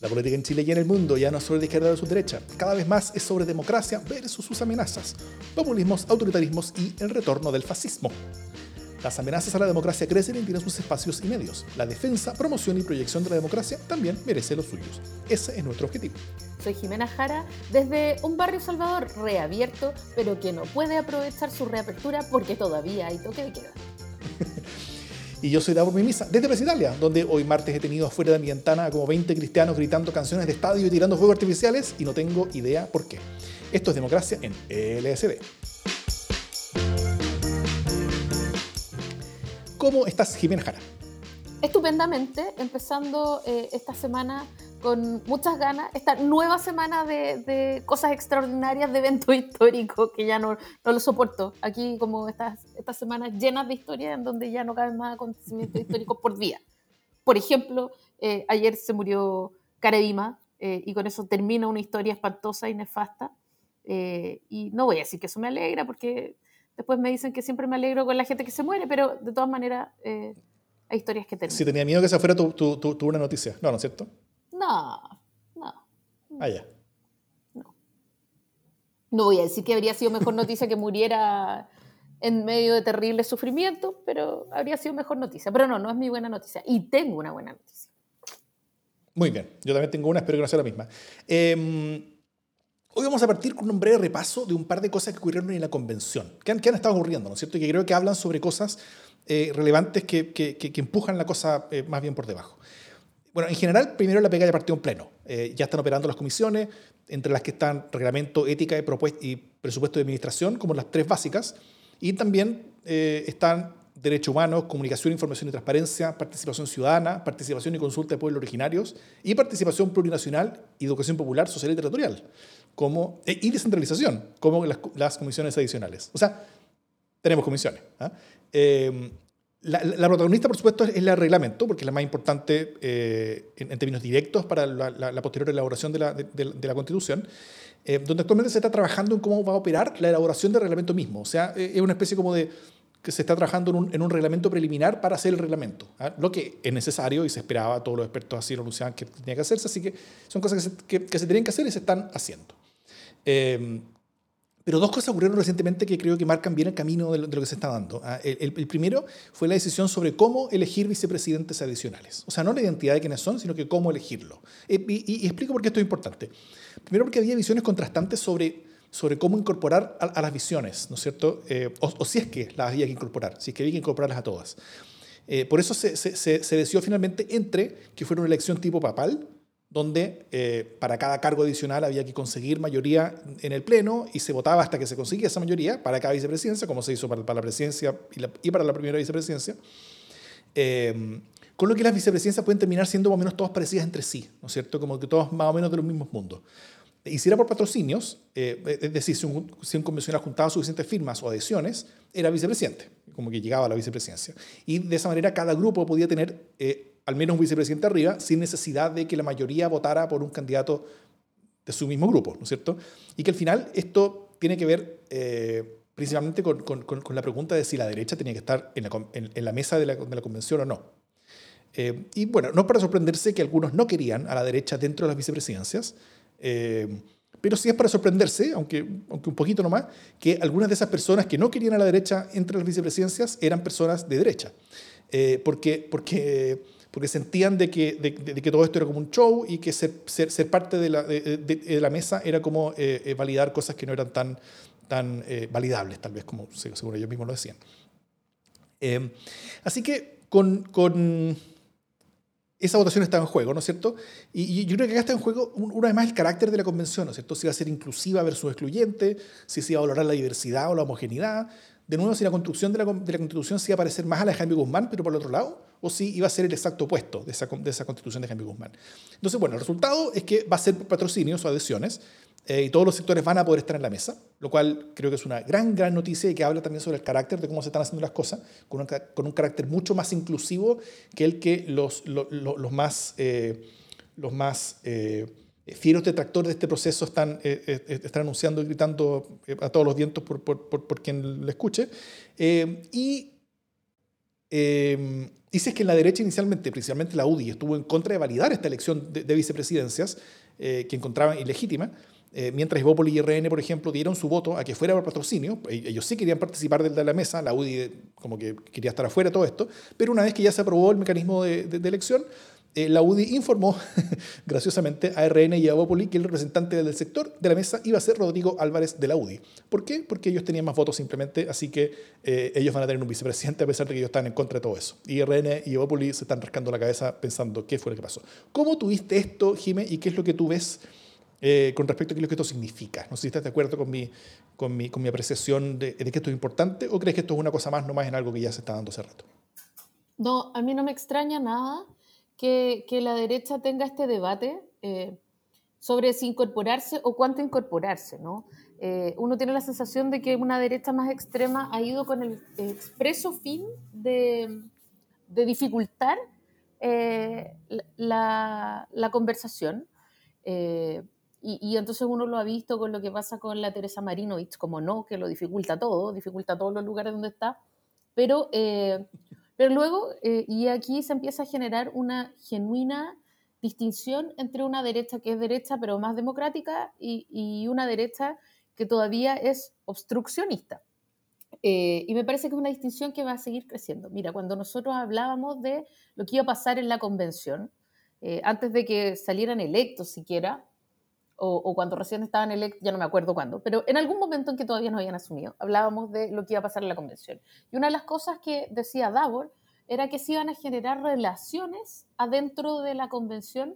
La política en Chile y en el mundo ya no es sobre la izquierda versus derecha, cada vez más es sobre democracia versus sus amenazas, populismos, autoritarismos y el retorno del fascismo. Las amenazas a la democracia crecen y tienen sus espacios y medios. La defensa, promoción y proyección de la democracia también merece los suyos. Ese es nuestro objetivo. Soy Jimena Jara, desde un barrio Salvador reabierto, pero que no puede aprovechar su reapertura porque todavía hay toque de queda. y yo soy Davor Mimisa, desde Presitalia, donde hoy martes he tenido afuera de mi ventana como 20 cristianos gritando canciones de estadio y tirando fuegos artificiales y no tengo idea por qué. Esto es democracia en LSD. ¿Cómo estás, Jimena Jara? Estupendamente, empezando eh, esta semana con muchas ganas, esta nueva semana de, cosas extraordinarias, de eventos históricos que ya no, no lo soporto. Aquí como estas, estas semanas llenas de historias en donde ya no caben más acontecimientos históricos por día. Por ejemplo, eh, ayer se murió Caredima eh, y con eso termina una historia espantosa y nefasta. y no voy a decir que eso me alegra porque Después me dicen que siempre me alegro con la gente que se muere, pero de todas maneras eh, hay historias que terminan. Si tenía miedo que esa fuera tu, tu, tu, buena noticia. No, ¿no es cierto? No, no. Ah, ya. No. No voy a decir que habría sido mejor noticia que muriera en medio de terrible sufrimiento, pero habría sido mejor noticia. Pero no, no es mi buena noticia. Y tengo una buena noticia. Muy bien, yo también tengo una, espero que no sea la misma. Eh, Hoy vamos a partir con un breve repaso de un par de cosas que ocurrieron en la convención, que han, que han estado ocurriendo, ¿no es cierto? Y que creo que hablan sobre cosas eh, relevantes que, que, que, empujan la cosa eh, más bien por debajo. Bueno, en general, primero la pega ya partió en pleno. Eh, ya están operando las comisiones, entre las que están reglamento, ética y, y presupuesto de administración, como las tres básicas. Y también están derechos humanos, comunicación, información y transparencia, participación ciudadana, participación y consulta de pueblos originarios y participación plurinacional y educación popular, social y territorial como, eh, y descentralización, como las, las, comisiones adicionales. O sea, tenemos comisiones. ¿ah? La, la, protagonista, por supuesto, es el reglamento, porque es la más importante eh, en, términos directos para la, la posterior elaboración de la, de, de la Constitución, eh, donde actualmente se está trabajando en cómo va a operar la elaboración del reglamento mismo. O sea, es una especie como de que se está trabajando en un, en un reglamento preliminar para hacer el reglamento, ¿ah? lo que es necesario y se esperaba, todos los expertos así lo anunciaban que tenía que hacerse, así que son cosas que se, que, que se que hacer y se están haciendo. Pero dos cosas ocurrieron recientemente que creo que marcan bien el camino de lo, que se está dando. ¿ah? El, primero fue la decisión sobre cómo elegir vicepresidentes adicionales. O sea, no la identidad de quiénes son, sino que cómo elegirlo. Eh, y, explico por qué esto es importante. Primero porque había visiones contrastantes sobre, sobre cómo incorporar a, las visiones, ¿no es cierto? Eh, o, si es que las había que incorporar, si es que había que incorporarlas a todas. Eh, por eso se decidió finalmente entre que fuera una elección tipo papal, donde eh, para cada cargo adicional había que conseguir mayoría en el Pleno y se votaba hasta que se conseguía esa mayoría para cada vicepresidencia, como se hizo para, la presidencia y, para la primera vicepresidencia. Eh, con lo que las vicepresidencias pueden terminar siendo más o menos todas parecidas entre sí, ¿no es cierto? Como que todas más o menos de los mismos mundos. Y si era por patrocinios, eh, es decir, si un, si un, convencional juntaba suficientes firmas o adhesiones, era vicepresidente, como que llegaba a la vicepresidencia. Y de esa manera cada grupo podía tener al menos un vicepresidente arriba, sin necesidad de que la mayoría votara por un candidato de su mismo grupo, ¿no es cierto? Y que al final esto tiene que ver eh, principalmente con, la pregunta de si la derecha tenía que estar en la, mesa de la, convención o no. Eh, y bueno, no para sorprenderse que algunos no querían a la derecha dentro de las vicepresidencias, eh, pero sí es para sorprenderse, aunque, aunque un poquito nomás, que algunas de esas personas que no querían a la derecha entre las vicepresidencias eran personas de derecha. porque, porque porque sentían de que, de, que todo esto era como un show y que ser, ser, parte de la, de, la, mesa era como eh, eh, validar cosas que no eran tan, tan eh, validables, tal vez como según ellos mismos lo decían. así que con, con, esa votación estaba en juego, ¿no es cierto? Y, yo creo que acá está en juego, una vez más, el carácter de la convención, ¿no es cierto? Si va a ser inclusiva versus excluyente, si se iba a valorar la diversidad o la homogeneidad, de nuevo, si la construcción de la, de la Constitución se iba a parecer más a la de Jaime Guzmán, pero por el otro lado, o si iba a ser el exacto opuesto de esa, de Constitución de Jaime Guzmán. Entonces, bueno, el resultado es que va a ser patrocinios o adhesiones eh, y todos los sectores van a poder estar en la mesa, lo cual creo que es una gran, gran noticia y que habla también sobre el carácter de cómo se están haciendo las cosas, con un, carácter mucho más inclusivo que el que los, los, más... Eh, los más eh, fieros detractores de este proceso están, están anunciando y gritando a todos los vientos por, por, por, quien le escuche. y Eh, y si es que en la derecha inicialmente, principalmente la UDI, estuvo en contra de validar esta elección de, vicepresidencias, eh, que encontraban ilegítima, eh, mientras Evópoli y RN, por ejemplo, dieron su voto a que fuera por patrocinio, e-, ellos sí querían participar de la mesa, la UDI como que quería estar afuera de todo esto, pero una vez que ya se aprobó el mecanismo de elección, eh, la UDI informó graciosamente a RN y a Evópoli que el representante del sector de la mesa iba a ser Rodrigo Álvarez de la UDI. ¿Por qué? Porque ellos tenían más votos simplemente, así que eh, ellos van a tener un vicepresidente a pesar de que ellos están en contra de todo eso. Y RN y Evópoli se están rascando la cabeza pensando qué fue lo que pasó. ¿Cómo tuviste esto, Jimé, y qué es lo que tú ves eh, con respecto a qué es lo que esto significa? No sé si estás de acuerdo con mi, apreciación de, de que esto es importante o crees que esto es una cosa más, no más en algo que ya se está dando hace rato. No, a mí no me extraña nada que, la derecha tenga este debate eh, sobre si incorporarse o cuánto incorporarse, ¿no? Eh, uno tiene la sensación de que una derecha más extrema ha ido con el expreso fin de, dificultar eh, la, la, conversación. Y, y, entonces uno lo ha visto con lo que pasa con la Teresa Marinovich, como no, que lo dificulta todo, dificulta todos los lugares donde está, pero pero luego, eh, y aquí se empieza a generar una genuina distinción entre una derecha que es derecha pero más democrática y, una derecha que todavía es obstruccionista. Eh, y me parece que es una distinción que va a seguir creciendo. Mira, cuando nosotros hablábamos de lo que iba a pasar en la convención, eh, antes de que salieran electos siquiera, o, cuando recién estaban electos, ya no me acuerdo cuándo, pero en algún momento en que todavía no habían asumido, hablábamos de lo que iba a pasar en la convención. Y una de las cosas que decía Davor era que se iban a generar relaciones adentro de la convención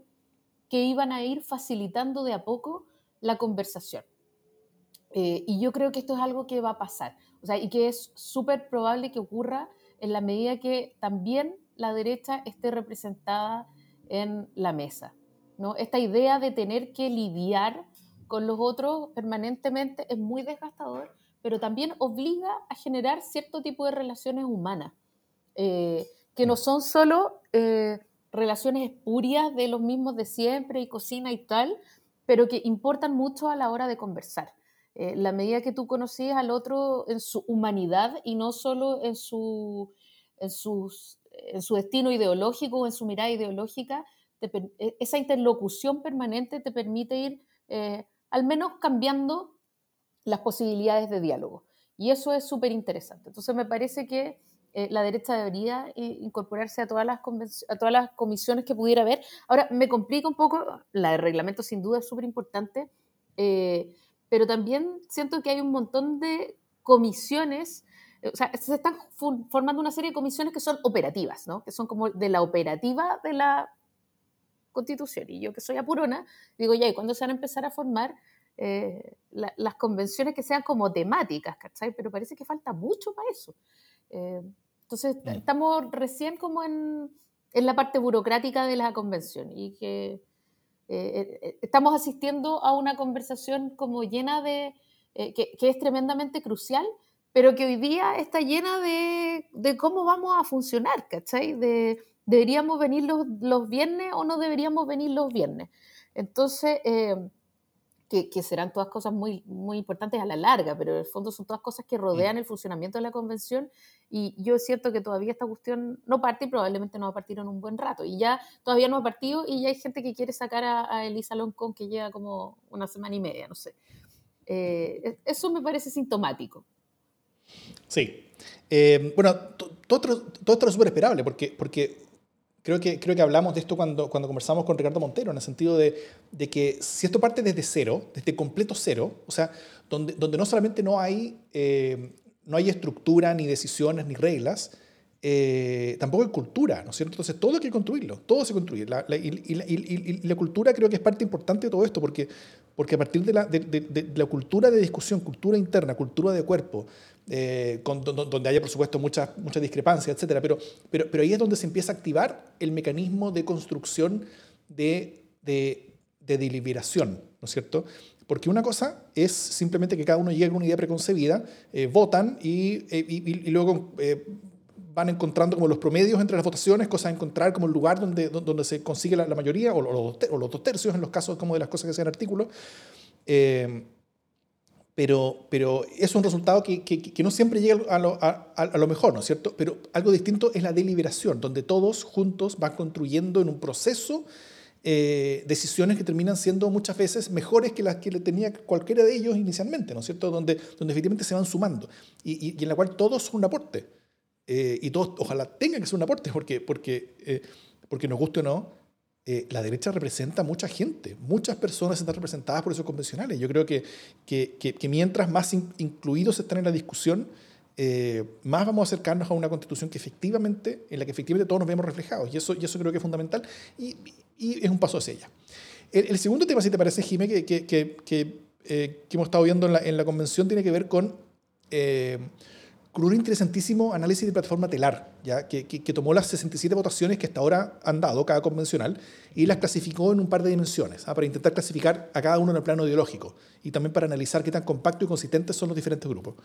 que iban a ir facilitando de a poco la conversación. Eh, y yo creo que esto es algo que va a pasar, o sea, y que es súper probable que ocurra en la medida que también la derecha esté representada en la mesa. ¿No? Esta idea de tener que lidiar con los otros permanentemente es muy desgastador, pero también obliga a generar cierto tipo de relaciones humanas, eh, que no son solo eh, relaciones espurias de los mismos de siempre y cocina y tal, pero que importan mucho a la hora de conversar. Eh, la medida que tú conocías al otro en su humanidad y no solo en su, en, sus, en su destino ideológico o en su mirada ideológica, e, esa interlocución permanente te permite ir eh, al menos cambiando las posibilidades de diálogo. Y eso es súper interesante. Entonces me parece que eh, la derecha debería eh, incorporarse a todas, las a todas las comisiones que pudiera haber. Ahora, me complica un poco, la de reglamento sin duda es súper importante, pero también siento que hay un montón de comisiones o sea, se están formando una serie de comisiones que son operativas, ¿no? que son como de la operativa de la constitución. Y yo que soy apurona, digo, ya, ¿y cuándo se van a empezar a formar eh, las convenciones que sean como temáticas, ¿cachai? Pero parece que falta mucho para eso. Eh, entonces, mm. estamos recién como en, en, la parte burocrática de la convención y que eh, estamos asistiendo a una conversación como llena de, que, que, es tremendamente crucial, pero que hoy día está llena de, de cómo vamos a funcionar, ¿cachai? De, ¿Deberíamos venir los, los, viernes o no deberíamos venir los viernes? Entonces, eh, que, que, serán todas cosas muy, muy importantes a la larga, pero en el fondo son todas cosas que rodean el funcionamiento de la convención y yo siento que todavía esta cuestión no parte y probablemente no va a partir en un buen rato. Y ya todavía no ha partido y ya hay gente que quiere sacar a, Elisa Loncón que lleva como una semana y media, no sé. Eh, e, eso me parece sintomático. Sí. Eh, bueno, todo, esto es súper esperable porque, porque Creo que, creo que hablamos de esto cuando, cuando conversamos con Ricardo Montero, en el sentido de, de que si esto parte desde cero, desde completo cero, o sea, donde, donde no solamente no hay, eh, no hay estructura, ni decisiones, ni reglas, eh, tampoco hay cultura, ¿no es cierto? Entonces todo hay que construirlo, todo se construye. La, y, y, y, la cultura creo que es parte importante de todo esto, porque, porque a partir de la, de, de, la cultura de discusión, cultura interna, cultura de cuerpo, eh, donde haya por supuesto muchas mucha discrepancias, etc. Pero, pero, pero ahí es donde se empieza a activar el mecanismo de construcción de, de, de deliberación, ¿no es cierto? Porque una cosa es simplemente que cada uno llegue a una idea preconcebida, eh, votan y, eh, y, y, luego van encontrando como los promedios entre las votaciones, cosas a encontrar como el lugar donde, donde se consigue la, mayoría, o, los, o, los, dos tercios en los casos como de las cosas que sean artículos. Eh, pero, pero es un resultado que, que, no siempre llega a lo, a, a lo, mejor, ¿no es cierto? Pero algo distinto es la deliberación, donde todos juntos van construyendo en un proceso eh, decisiones que terminan siendo muchas veces mejores que las que le tenía cualquiera de ellos inicialmente, ¿no es cierto? Donde, donde efectivamente se van sumando y, y, en la cual todos son un aporte. Eh, y todos, ojalá tengan que ser un aporte, porque, porque, eh, porque nos guste o no, la derecha representa mucha gente, muchas personas están representadas por esos convencionales. Yo creo que, que, que, mientras más incluidos están en la discusión, más vamos a acercarnos a una constitución que efectivamente, en la que efectivamente todos nos vemos reflejados. Y eso, y eso creo que es fundamental. Y, y es un paso hacia ella. El, segundo tema, si te parece, Jimé, que, que, que, eh, que, hemos estado viendo en la, en la, convención, tiene que ver con, eh, con un interesantísimo análisis de plataforma telar, ¿ya? Que, tomó las 67 votaciones que hasta ahora han dado cada convencional y las clasificó en un par de dimensiones, ¿ah? para intentar clasificar a cada uno en el plano ideológico y también para analizar qué tan compacto y consistentes son los diferentes grupos.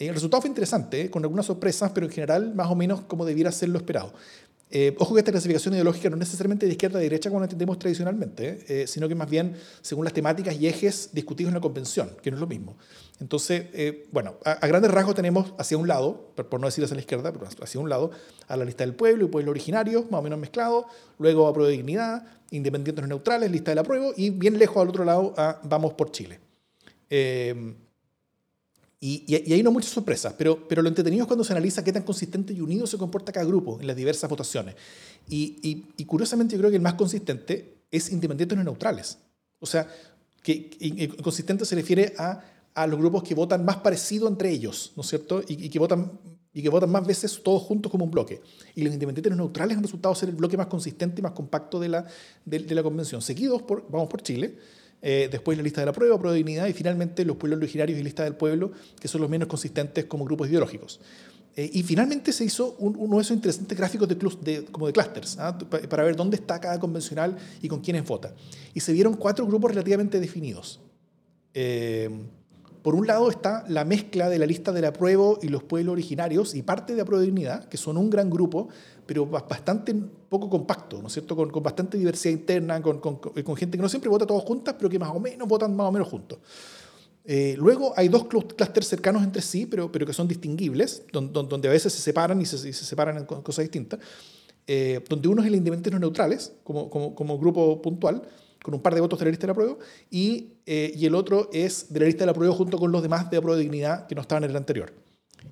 El resultado fue interesante, con algunas sorpresas, pero en general más o menos como debiera ser lo esperado. Eh, ojo que esta clasificación ideológica no es necesariamente de izquierda a derecha como la entendemos tradicionalmente, eh, sino que más bien según las temáticas y ejes discutidos en la convención, que no es lo mismo. Entonces, eh, bueno, a, grandes rasgos tenemos hacia un lado, por, no decir hacia la izquierda, pero hacia un lado, a la lista del pueblo y pueblo originario, más o menos mezclado, luego a prueba de dignidad, independientes neutrales, lista del apruebo, y bien lejos al otro lado a vamos por Chile. Y, y, ahí no muchas sorpresas, pero, pero lo entretenido es cuando se analiza qué tan consistente y unido se comporta cada grupo en las diversas votaciones. Y, y curiosamente yo creo que el más consistente es independientes no neutrales. O sea, que, consistente se refiere a, a, los grupos que votan más parecido entre ellos, ¿no es cierto? Y, que votan, y que votan más veces todos juntos como un bloque. Y los independientes no neutrales han resultado ser el bloque más consistente y más compacto de la, de, de la convención. Seguidos por, vamos por Chile, eh, después la lista de la prueba, prueba de dignidad y finalmente los pueblos originarios y lista del pueblo, que son los menos consistentes como grupos ideológicos. Eh, y finalmente se hizo uno de esos interesantes gráficos de, de como de clusters, ¿ah? para ver dónde está cada convencional y con quiénes vota. Y se vieron cuatro grupos relativamente definidos. Eh, por un lado está la mezcla de la lista del apruebo y los pueblos originarios y parte de apruebo dignidad, que son un gran grupo, pero bastante poco compacto, ¿no es cierto? Con, bastante diversidad interna, con, con, con, gente que no siempre vota todos juntas, pero que más o menos votan más o menos juntos. Eh, luego hay dos clústeres cercanos entre sí, pero, pero que son distinguibles, donde, donde a veces se separan y se, se separan en cosas distintas, eh, donde uno es el independiente no neutrales, como, como, como grupo puntual, con un par de votos de la lista de la prueba, y, eh, y el otro es de la lista de la prueba junto con los demás de la prueba de dignidad que no estaban en el anterior.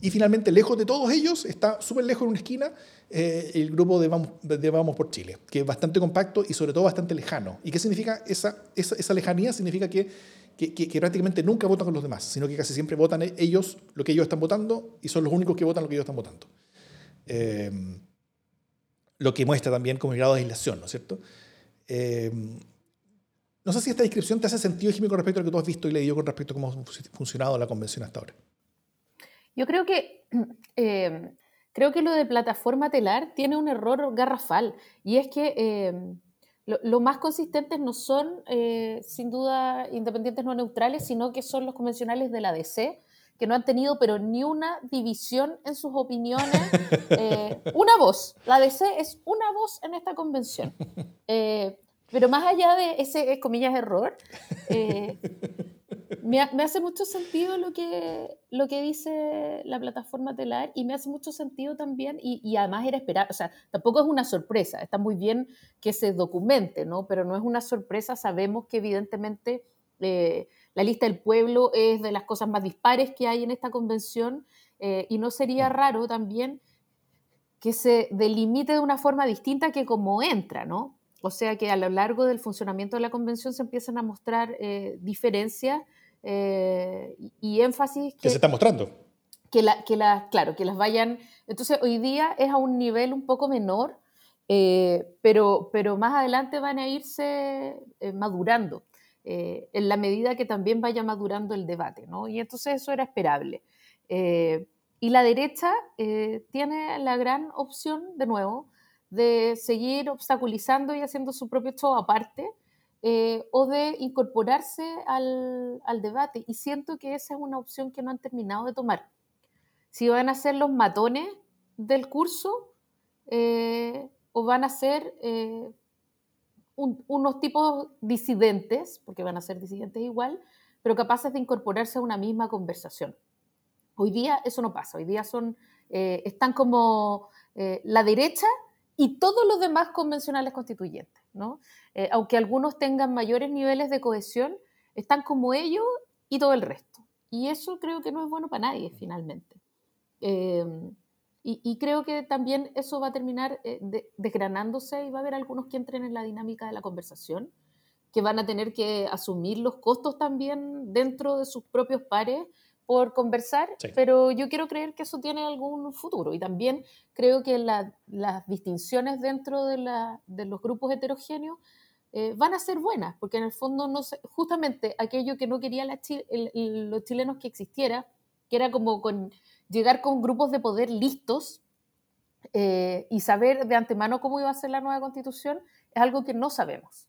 Y finalmente, lejos de todos ellos, está súper lejos en una esquina eh, el grupo de Vamos, de Vamos, por Chile, que es bastante compacto y sobre todo bastante lejano. ¿Y qué significa esa, esa, esa lejanía? Significa que, que, que, prácticamente nunca votan con los demás, sino que casi siempre votan ellos lo que ellos están votando y son los únicos que votan lo que ellos están votando. Eh, lo que muestra también como el grado de aislación, ¿no es cierto? No sé si esta descripción te hace sentido, Jimmy, con respecto a lo que tú has visto y leído con respecto a cómo ha funcionado la convención hasta ahora. Yo creo que, eh, creo que lo de plataforma telar tiene un error garrafal y es que eh, lo, más consistentes no son, eh, sin duda, independientes no neutrales, sino que son los convencionales de la DC, que no han tenido pero ni una división en sus opiniones. una voz. La DC es una voz en esta convención. Pero más allá de ese, comillas, error, eh, me, hace mucho sentido lo que, lo que dice la plataforma telar y me hace mucho sentido también, y, además era esperar, o sea, tampoco es una sorpresa, está muy bien que se documente, ¿no? Pero no es una sorpresa, sabemos que evidentemente eh, la lista del pueblo es de las cosas más dispares que hay en esta convención eh, y no sería raro también que se delimite de una forma distinta que como entra, ¿no? O sea que a lo largo del funcionamiento de la convención se empiezan a mostrar eh, diferencias eh, y, énfasis que, se están mostrando. Que, la, que claro, que las vayan. Entonces, hoy día es a un nivel un poco menor, eh, pero, pero más adelante van a irse madurando, en la medida que también vaya madurando el debate, ¿no? Y entonces eso era esperable. y la derecha tiene la gran opción, de nuevo, de seguir obstaculizando y haciendo su propio show aparte, eh, o de incorporarse al, debate. Y siento que esa es una opción que no han terminado de tomar. Si van a ser los matones del curso eh, o van a ser eh, unos tipos disidentes, porque van a ser disidentes igual, pero capaces de incorporarse a una misma conversación. Hoy día eso no pasa, hoy día son, están como la derecha y todos los demás convencionales constituyentes, ¿no? Eh, aunque algunos tengan mayores niveles de cohesión, están como ellos y todo el resto. Y eso creo que no es bueno para nadie, finalmente. Y, creo que también eso va a terminar desgranándose y va a haber algunos que entren en la dinámica de la conversación, que van a tener que asumir los costos también dentro de sus propios pares por conversar, pero yo quiero creer que eso tiene algún futuro. Y también creo que las distinciones dentro de, los grupos heterogéneos eh, van a ser buenas, porque en el fondo no justamente aquello que no querían los chilenos que existiera, que era como con, llegar con grupos de poder listos eh, y saber de antemano cómo iba a ser la nueva constitución, es algo que no sabemos.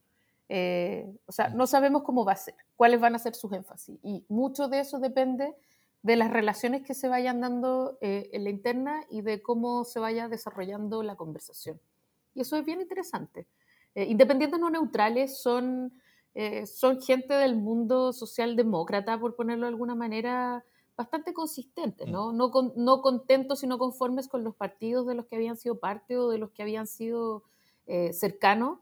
Eh, o sea, no sabemos cómo va a ser, cuáles van a ser sus énfasis. Y mucho de eso depende de las relaciones que se vayan dando eh, en la interna y de cómo se vaya desarrollando la conversación. Y eso es bien interesante. Eh, independientes no neutrales son, son gente del mundo socialdemócrata, por ponerlo de alguna manera, bastante consistentes, ¿no? Mm. No, no contentos, sino conformes con los partidos de los que habían sido parte o de los que habían sido cercanos,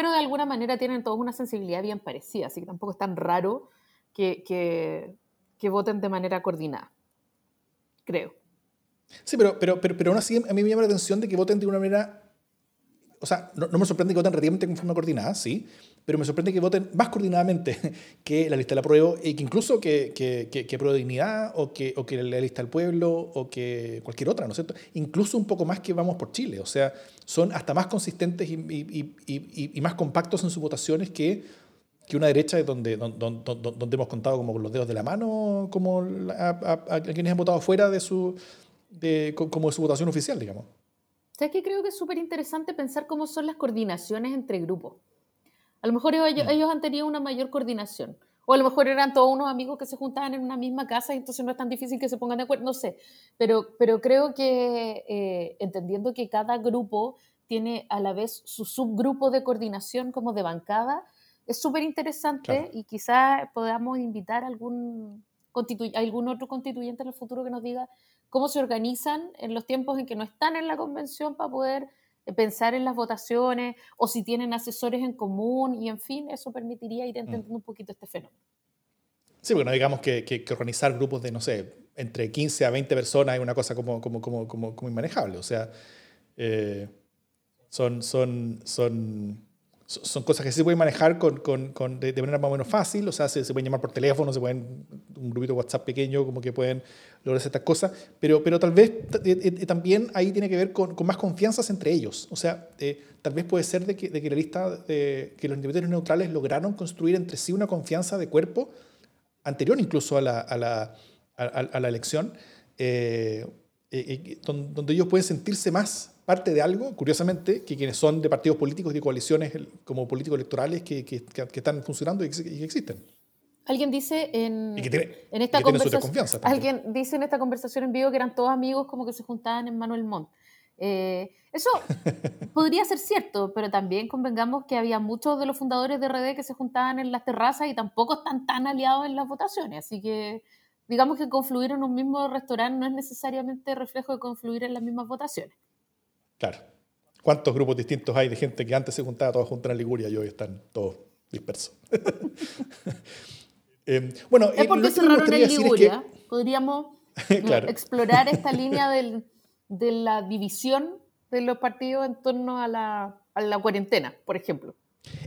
pero de alguna manera tienen todos una sensibilidad bien parecida, así que tampoco es tan raro que, que voten de manera coordinada. Creo. Sí, pero, pero, pero, pero aún así a mí me llama la atención de que voten de una manera. O sea, no, me sorprende que voten relativamente con forma coordinada, sí, pero me sorprende que voten más coordinadamente que la lista del apruebo y que incluso que, que, que, que Dignidad o que, o que la lista del pueblo o que cualquier otra, ¿no es cierto? Incluso un poco más que Vamos por Chile. O sea, son hasta más consistentes y, y, y, y más compactos en sus votaciones que que una derecha donde, donde, donde, hemos contado como con los dedos de la mano como a, quienes han votado fuera de su, de, como de su votación oficial, digamos. ¿Sabes que Creo que es súper interesante pensar cómo son las coordinaciones entre grupos. A lo mejor ellos, mm. ellos, han tenido una mayor coordinación. O a lo mejor eran todos unos amigos que se juntaban en una misma casa y entonces no es tan difícil que se pongan de acuerdo, no sé. Pero, pero creo que eh, entendiendo que cada grupo tiene a la vez su subgrupo de coordinación como de bancada, es súper interesante y quizás podamos invitar a algún, algún otro constituyente en el futuro que nos diga cómo se organizan en los tiempos en que no están en la convención para poder eh, pensar en las votaciones o si tienen asesores en común y en fin, eso permitiría ir mm. entendiendo un poquito este fenómeno. Sí, porque no digamos que, que, organizar grupos de, no sé, entre 15 a 20 personas es una cosa como, como, como, como, como inmanejable. O sea, eh, son, son, son son cosas que se pueden manejar con, con, con de, manera más o menos fácil, o sea, se, se, pueden llamar por teléfono, se pueden, un grupito WhatsApp pequeño, como que pueden lograr estas cosas, pero, pero tal vez también ahí tiene que ver con, con más confianzas entre ellos, o sea, eh, tal vez puede ser de que, de que la lista, de, que los independientes neutrales lograron construir entre sí una confianza de cuerpo anterior incluso a la, a la, a, la elección, eh, eh, donde ellos pueden sentirse más parte de algo, curiosamente, que quienes son de partidos políticos y de coaliciones como políticos electorales que, que, que están funcionando y que, existen. Alguien dice en, en esta conversación, alguien dice en esta conversación en vivo que eran todos amigos como que se juntaban en Manuel Montt. Eh, eso podría ser cierto, pero también convengamos que había muchos de los fundadores de RD que se juntaban en las terrazas y tampoco están tan aliados en las votaciones. Así que digamos que confluir en un mismo restaurante no es necesariamente reflejo de confluir en las mismas votaciones. Claro. ¿Cuántos grupos distintos hay de gente que antes se juntaba todos juntos en Liguria y hoy están todos dispersos? eh, bueno, es porque eh, cerraron en Liguria. Podríamos explorar esta línea del, de la división de los partidos en torno a la, a la cuarentena, por ejemplo.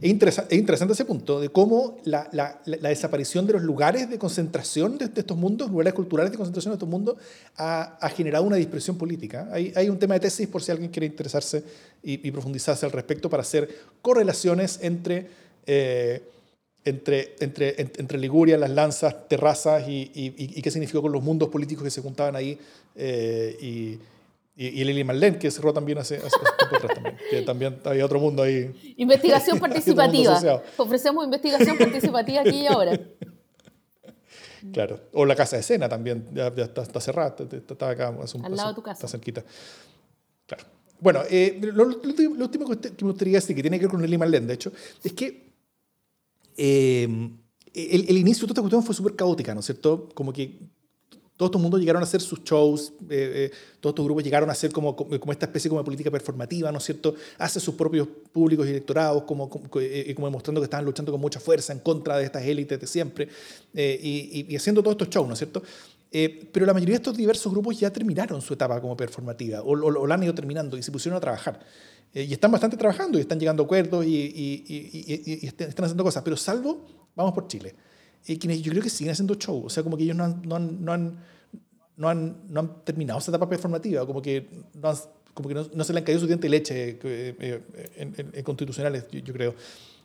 Es, interesante ese punto de cómo la, la, la, desaparición de los lugares de concentración de, estos mundos, lugares culturales de concentración de estos mundos, ha, ha generado una dispersión política. Hay, hay, un tema de tesis por si alguien quiere interesarse y, profundizarse al respecto para hacer correlaciones entre, eh, entre, entre, entre, Liguria, las lanzas, terrazas y, y, qué significó con los mundos políticos que se juntaban ahí eh, y y, y Lili Marlene, que cerró también hace, hace atrás también. Que también había otro mundo ahí. Investigación participativa. Ofrecemos investigación participativa aquí y ahora. Claro. O la casa de escena también, ya, está, está, cerrada, está, acá hace un, Al lado de tu casa. Está cerquita. Claro. Bueno, eh, lo, lo, último que me gustaría decir, que tiene que ver con Lili Marlene, de hecho, es que eh, el, el inicio de esta cuestión fue súper caótica, ¿no es cierto? Como que todo este mundo llegaron a hacer sus shows, eh, eh, todos estos grupos llegaron a hacer como, como esta especie como de política performativa, ¿no es cierto? Hace sus propios públicos y electorados, como, como, eh, como, demostrando que estaban luchando con mucha fuerza en contra de estas élites de siempre, y, y, haciendo todos estos shows, ¿no es cierto? pero la mayoría de estos diversos grupos ya terminaron su etapa como performativa, o, o, la han ido terminando, y se pusieron a trabajar. y están bastante trabajando, y están llegando a acuerdos, y, y están haciendo cosas, pero salvo, vamos por Chile y quienes yo creo que siguen haciendo show. O sea, como que ellos no han, no han, no han, no han, no han terminado esa etapa performativa, como que no, como que no, se le han caído suficiente leche eh, eh, en, en, constitucionales, yo, creo.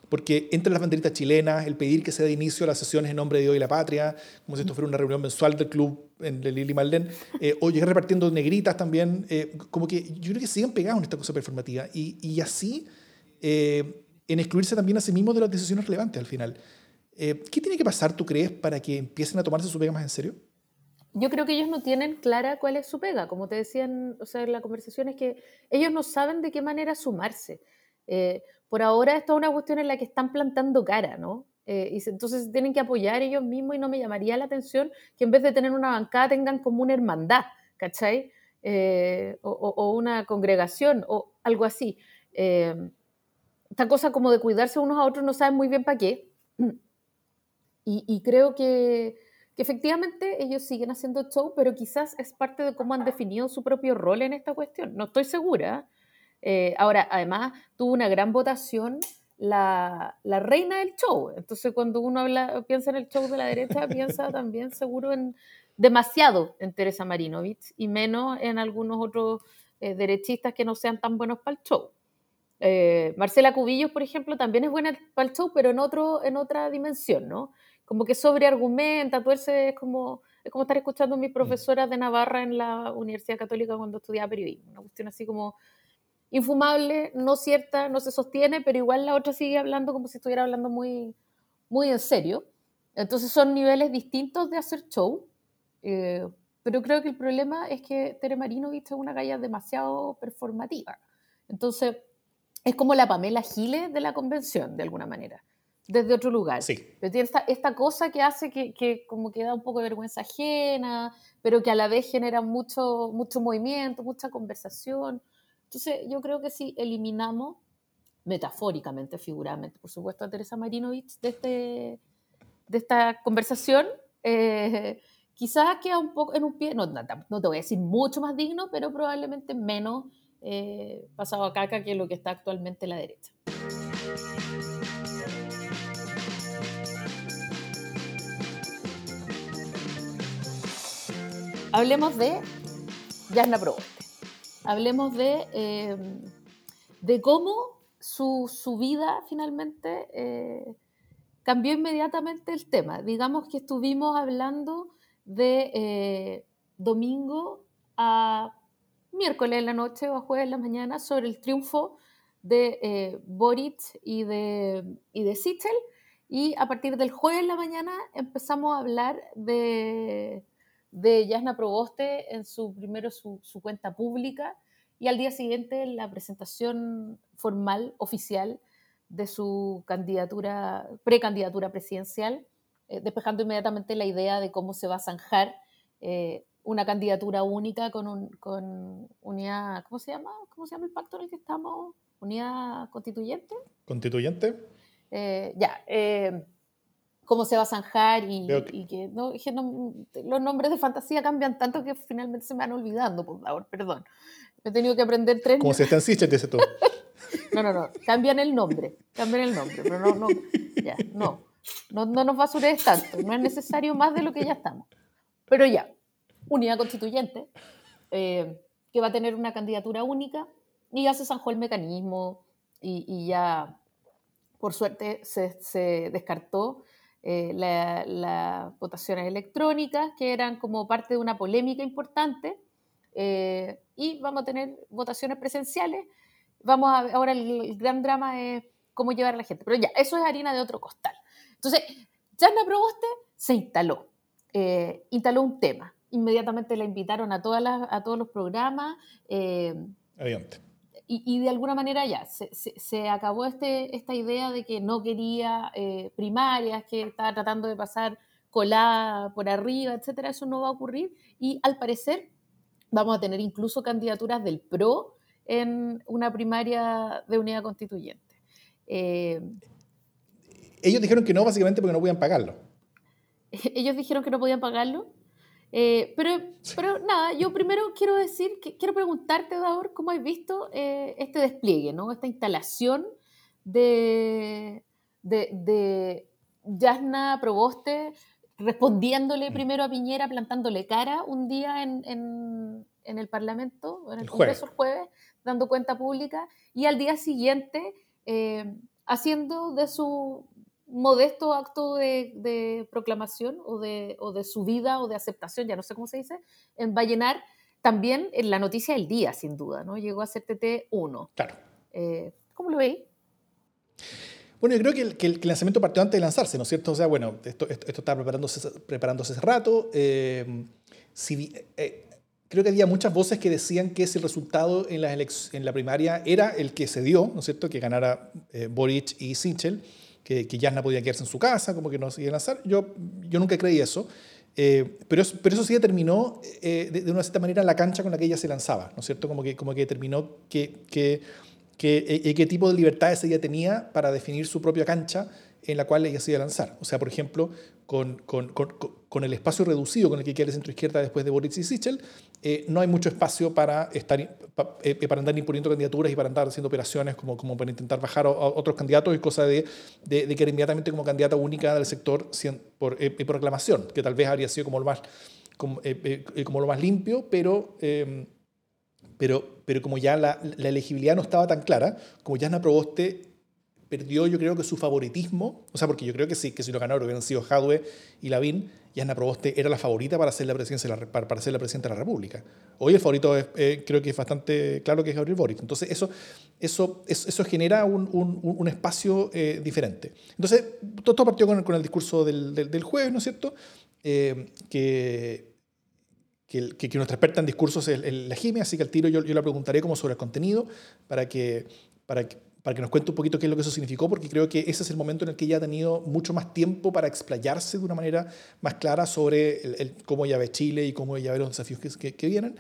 Porque entre las banderitas chilenas, el pedir que se dé inicio a las sesiones en nombre de Dios y la patria, como si esto fuera una reunión mensual del club en el Lili Malden, eh, o llegar repartiendo negritas también, como que yo creo que siguen pegados en esta cosa performativa y, y así en excluirse también a sí mismos de las decisiones relevantes al final. Eh, ¿Qué tiene que pasar, tú crees, para que empiecen a tomarse su pega más en serio? Yo creo que ellos no tienen clara cuál es su pega. Como te decían o sea, en la conversación, es que ellos no saben de qué manera sumarse. Eh, por ahora, esto es una cuestión en la que están plantando cara, ¿no? Eh, y entonces tienen que apoyar ellos mismos y no me llamaría la atención que en vez de tener una bancada tengan como una hermandad, ¿cachai? O, o, una congregación o algo así. esta cosa como de cuidarse unos a otros no saben muy bien para qué. Y, creo que, efectivamente ellos siguen haciendo show, pero quizás es parte de cómo han definido su propio rol en esta cuestión. No estoy segura. Eh, ahora, además, tuvo una gran votación la, la, reina del show. Entonces, cuando uno habla, piensa en el show de la derecha, piensa también seguro en demasiado en Teresa Marinovich y menos en algunos otros eh, derechistas que no sean tan buenos para el show. Eh, Marcela Cubillos, por ejemplo, también es buena para el show, pero en, otro, en otra dimensión, ¿no? Como que sobreargumenta, tuerce, es como, es como estar escuchando a mis mm. profesoras de Navarra en la Universidad Católica cuando estudiaba periodismo, una cuestión así como infumable, no cierta, no se sostiene, pero igual la otra sigue hablando como si estuviera hablando muy, muy en serio. Entonces son niveles distintos de hacer show, eh, pero creo que el problema es que Tere Marinovich es una galla demasiado performativa. Entonces es como la Pamela Giles de la convención, de alguna manera desde otro lugar. Sí. Pero tiene esta, esta cosa que hace que, que, como que da un poco de vergüenza ajena, pero que a la vez genera mucho, mucho movimiento, mucha conversación. Entonces, yo creo que si eliminamos, metafóricamente, figuramente, por supuesto, a Teresa Marinovich de, este, de esta conversación, eh, quizás queda un poco en un pie, no, no, te voy a decir mucho más digno, pero probablemente menos eh, pasado a caca que lo que está actualmente la derecha. Hablemos de Jasna Proboste. Hablemos de, em, de cómo su, su, vida finalmente eh, cambió inmediatamente el tema. Digamos que estuvimos hablando de eh, domingo a miércoles en la noche o a jueves en la mañana sobre el triunfo de eh, Boric y de, y de Sichel. Y a partir del jueves en la mañana empezamos a hablar de, de Yasna Proboste en su primero su, cuenta pública y al día siguiente la presentación formal, oficial, de su candidatura, precandidatura presidencial, eh, despejando inmediatamente la idea de cómo se va a zanjar eh, una candidatura única con, un, con unidad, ¿cómo se llama? ¿Cómo se llama el pacto en el que estamos? ¿Unidad constituyente? ¿Constituyente? Eh, ya cómo se va a zanjar y, que no, los nombres de fantasía cambian tanto que finalmente se me van olvidando, por favor, perdón. He tenido que aprender tres... Como si están Siches, dice tú. no, no, no, cambian el nombre, cambian el nombre, pero no, no, ya, no, no, no nos basures tanto, no es necesario más de lo que ya estamos. Pero ya, unidad constituyente, eh, que va a tener una candidatura única, y ya se zanjó el mecanismo y, y ya, por suerte, se, se descartó eh, las votaciones electrónicas, que eran como parte de una polémica importante, eh, y vamos a tener votaciones presenciales. Vamos a, ahora el, gran drama es cómo llevar a la gente, pero ya, eso es harina de otro costal. Entonces, Jasna Proboste se instaló, eh, instaló un tema. Inmediatamente la invitaron a, todas las, a todos los programas. Adelante y, de alguna manera ya, se, se, acabó este, esta idea de que no quería eh, primarias, que estaba tratando de pasar colada por arriba, etcétera, eso no va a ocurrir. Y al parecer vamos a tener incluso candidaturas del PRO en una primaria de unidad constituyente. Eh, ellos dijeron que no, básicamente porque no podían pagarlo. Ellos dijeron que no podían pagarlo. Eh, pero, pero nada, yo primero quiero decir, que, quiero preguntarte, Daur, ¿cómo has visto eh, este despliegue, ¿no? esta instalación de, de, de Yasna Proboste respondiéndole mm. primero a Piñera, plantándole cara un día en, en, en el Parlamento, en el, Congreso el jueves, dando cuenta pública, y al día siguiente eh, haciendo de su modesto acto de, proclamación o de, o de subida o de aceptación, ya no sé cómo se dice, en Vallenar, también en la noticia del día, sin duda, ¿no? Llegó a ser TT1. Claro. Eh, ¿Cómo lo veis? Bueno, yo creo que el, que el, lanzamiento partió antes de lanzarse, ¿no es cierto? O sea, bueno, esto, esto, estaba preparándose, preparándose hace rato. Eh, eh, creo que había muchas voces que decían que si el resultado en la, en la primaria era el que se dio, ¿no es cierto? Que ganara Boric y Sichel, que, que Yasna podía quedarse en su casa, como que no se iba a lanzar. Yo, yo nunca creí eso. Eh, pero, pero, eso sí determinó eh, de, una cierta manera la cancha con la que ella se lanzaba, ¿no es cierto? Como que, como que determinó que, que, eh, qué tipo de libertades ella tenía para definir su propia cancha en la cual ella se iba a lanzar. O sea, por ejemplo, con, con, con, el espacio reducido con el que quiere el centro izquierda después de Boris y Sichel, eh, no hay mucho espacio para, estar, eh, para andar imponiendo candidaturas y para andar haciendo operaciones como, como para intentar bajar a, otros candidatos y cosa de, de, de, inmediatamente como candidata única del sector por, eh, por aclamación, que tal vez habría sido como lo más, como, como lo más limpio, pero pero, pero como ya la, la, elegibilidad no estaba tan clara, como ya Proboste perdió yo creo que su favoritismo, o sea, porque yo creo que sí, que si lo ganaron hubieran sido Jadwe y Lavín, y Ana Proboste era la favorita para ser la, presidencia para, ser la presidenta de la República. Hoy el favorito eh, creo que es bastante claro que es Gabriel Boric. Entonces eso, eso, eso, genera un, un, espacio eh, diferente. Entonces todo esto partió con, con el discurso del, del, jueves, ¿no es cierto? Eh, que, que, que, nuestra experta en discursos la Jimmy, así que al tiro yo, yo la preguntaré como sobre el contenido para que, para que, para que nos cuente un poquito qué es lo que eso significó, porque creo que ese es el momento en el que ella ha tenido mucho más tiempo para explayarse de una manera más clara sobre cómo ella ve Chile y cómo ella ve los desafíos que, vienen,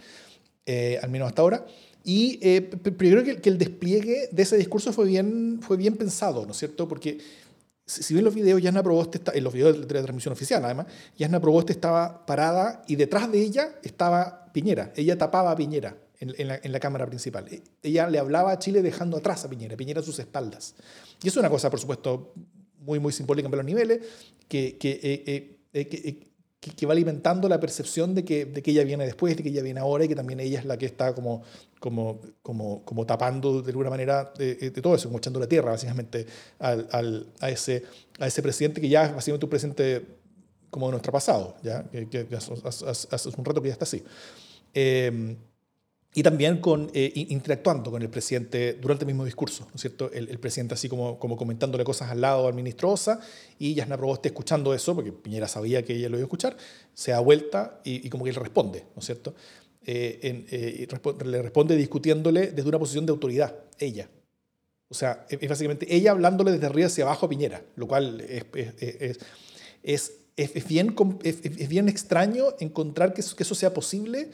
eh, al menos hasta ahora. Y eh, creo que, el despliegue de ese discurso fue bien, fue bien pensado, ¿no es cierto? Porque si bien los videos, Yasna Proboste, en los videos de la transmisión oficial además, Yasna Proboste estaba parada y detrás de ella estaba Piñera. Ella tapaba a Piñera en, la, Cámara principal. E, ella le hablaba a Chile dejando atrás a Piñera, Piñera a sus espaldas. Y es una cosa, por supuesto, muy, muy simbólica en los niveles, que, que, eh, eh, que, va alimentando la percepción de que, de que ella viene después, de que ella viene ahora y que también ella es la que está como, como, como, como tapando de alguna manera de, todo eso, como echando la tierra básicamente al, al, a, ese, a ese presidente que ya es básicamente un presidente como de nuestro pasado, ¿ya? que, hace, un rato que ya está así. Eh, y también con, eh, interactuando con el presidente durante el mismo discurso, ¿no es cierto? El, presidente así como, como comentándole cosas al lado al ministro Osa y Yasna Proboste escuchando eso, porque Piñera sabía que ella lo iba a escuchar, se da vuelta y, como que le responde, ¿no es cierto? Eh, eh, le responde discutiéndole desde una posición de autoridad, ella. O sea, es, básicamente ella hablándole desde arriba hacia abajo a Piñera, lo cual es, es, es, es bien, es, bien extraño encontrar que que eso sea posible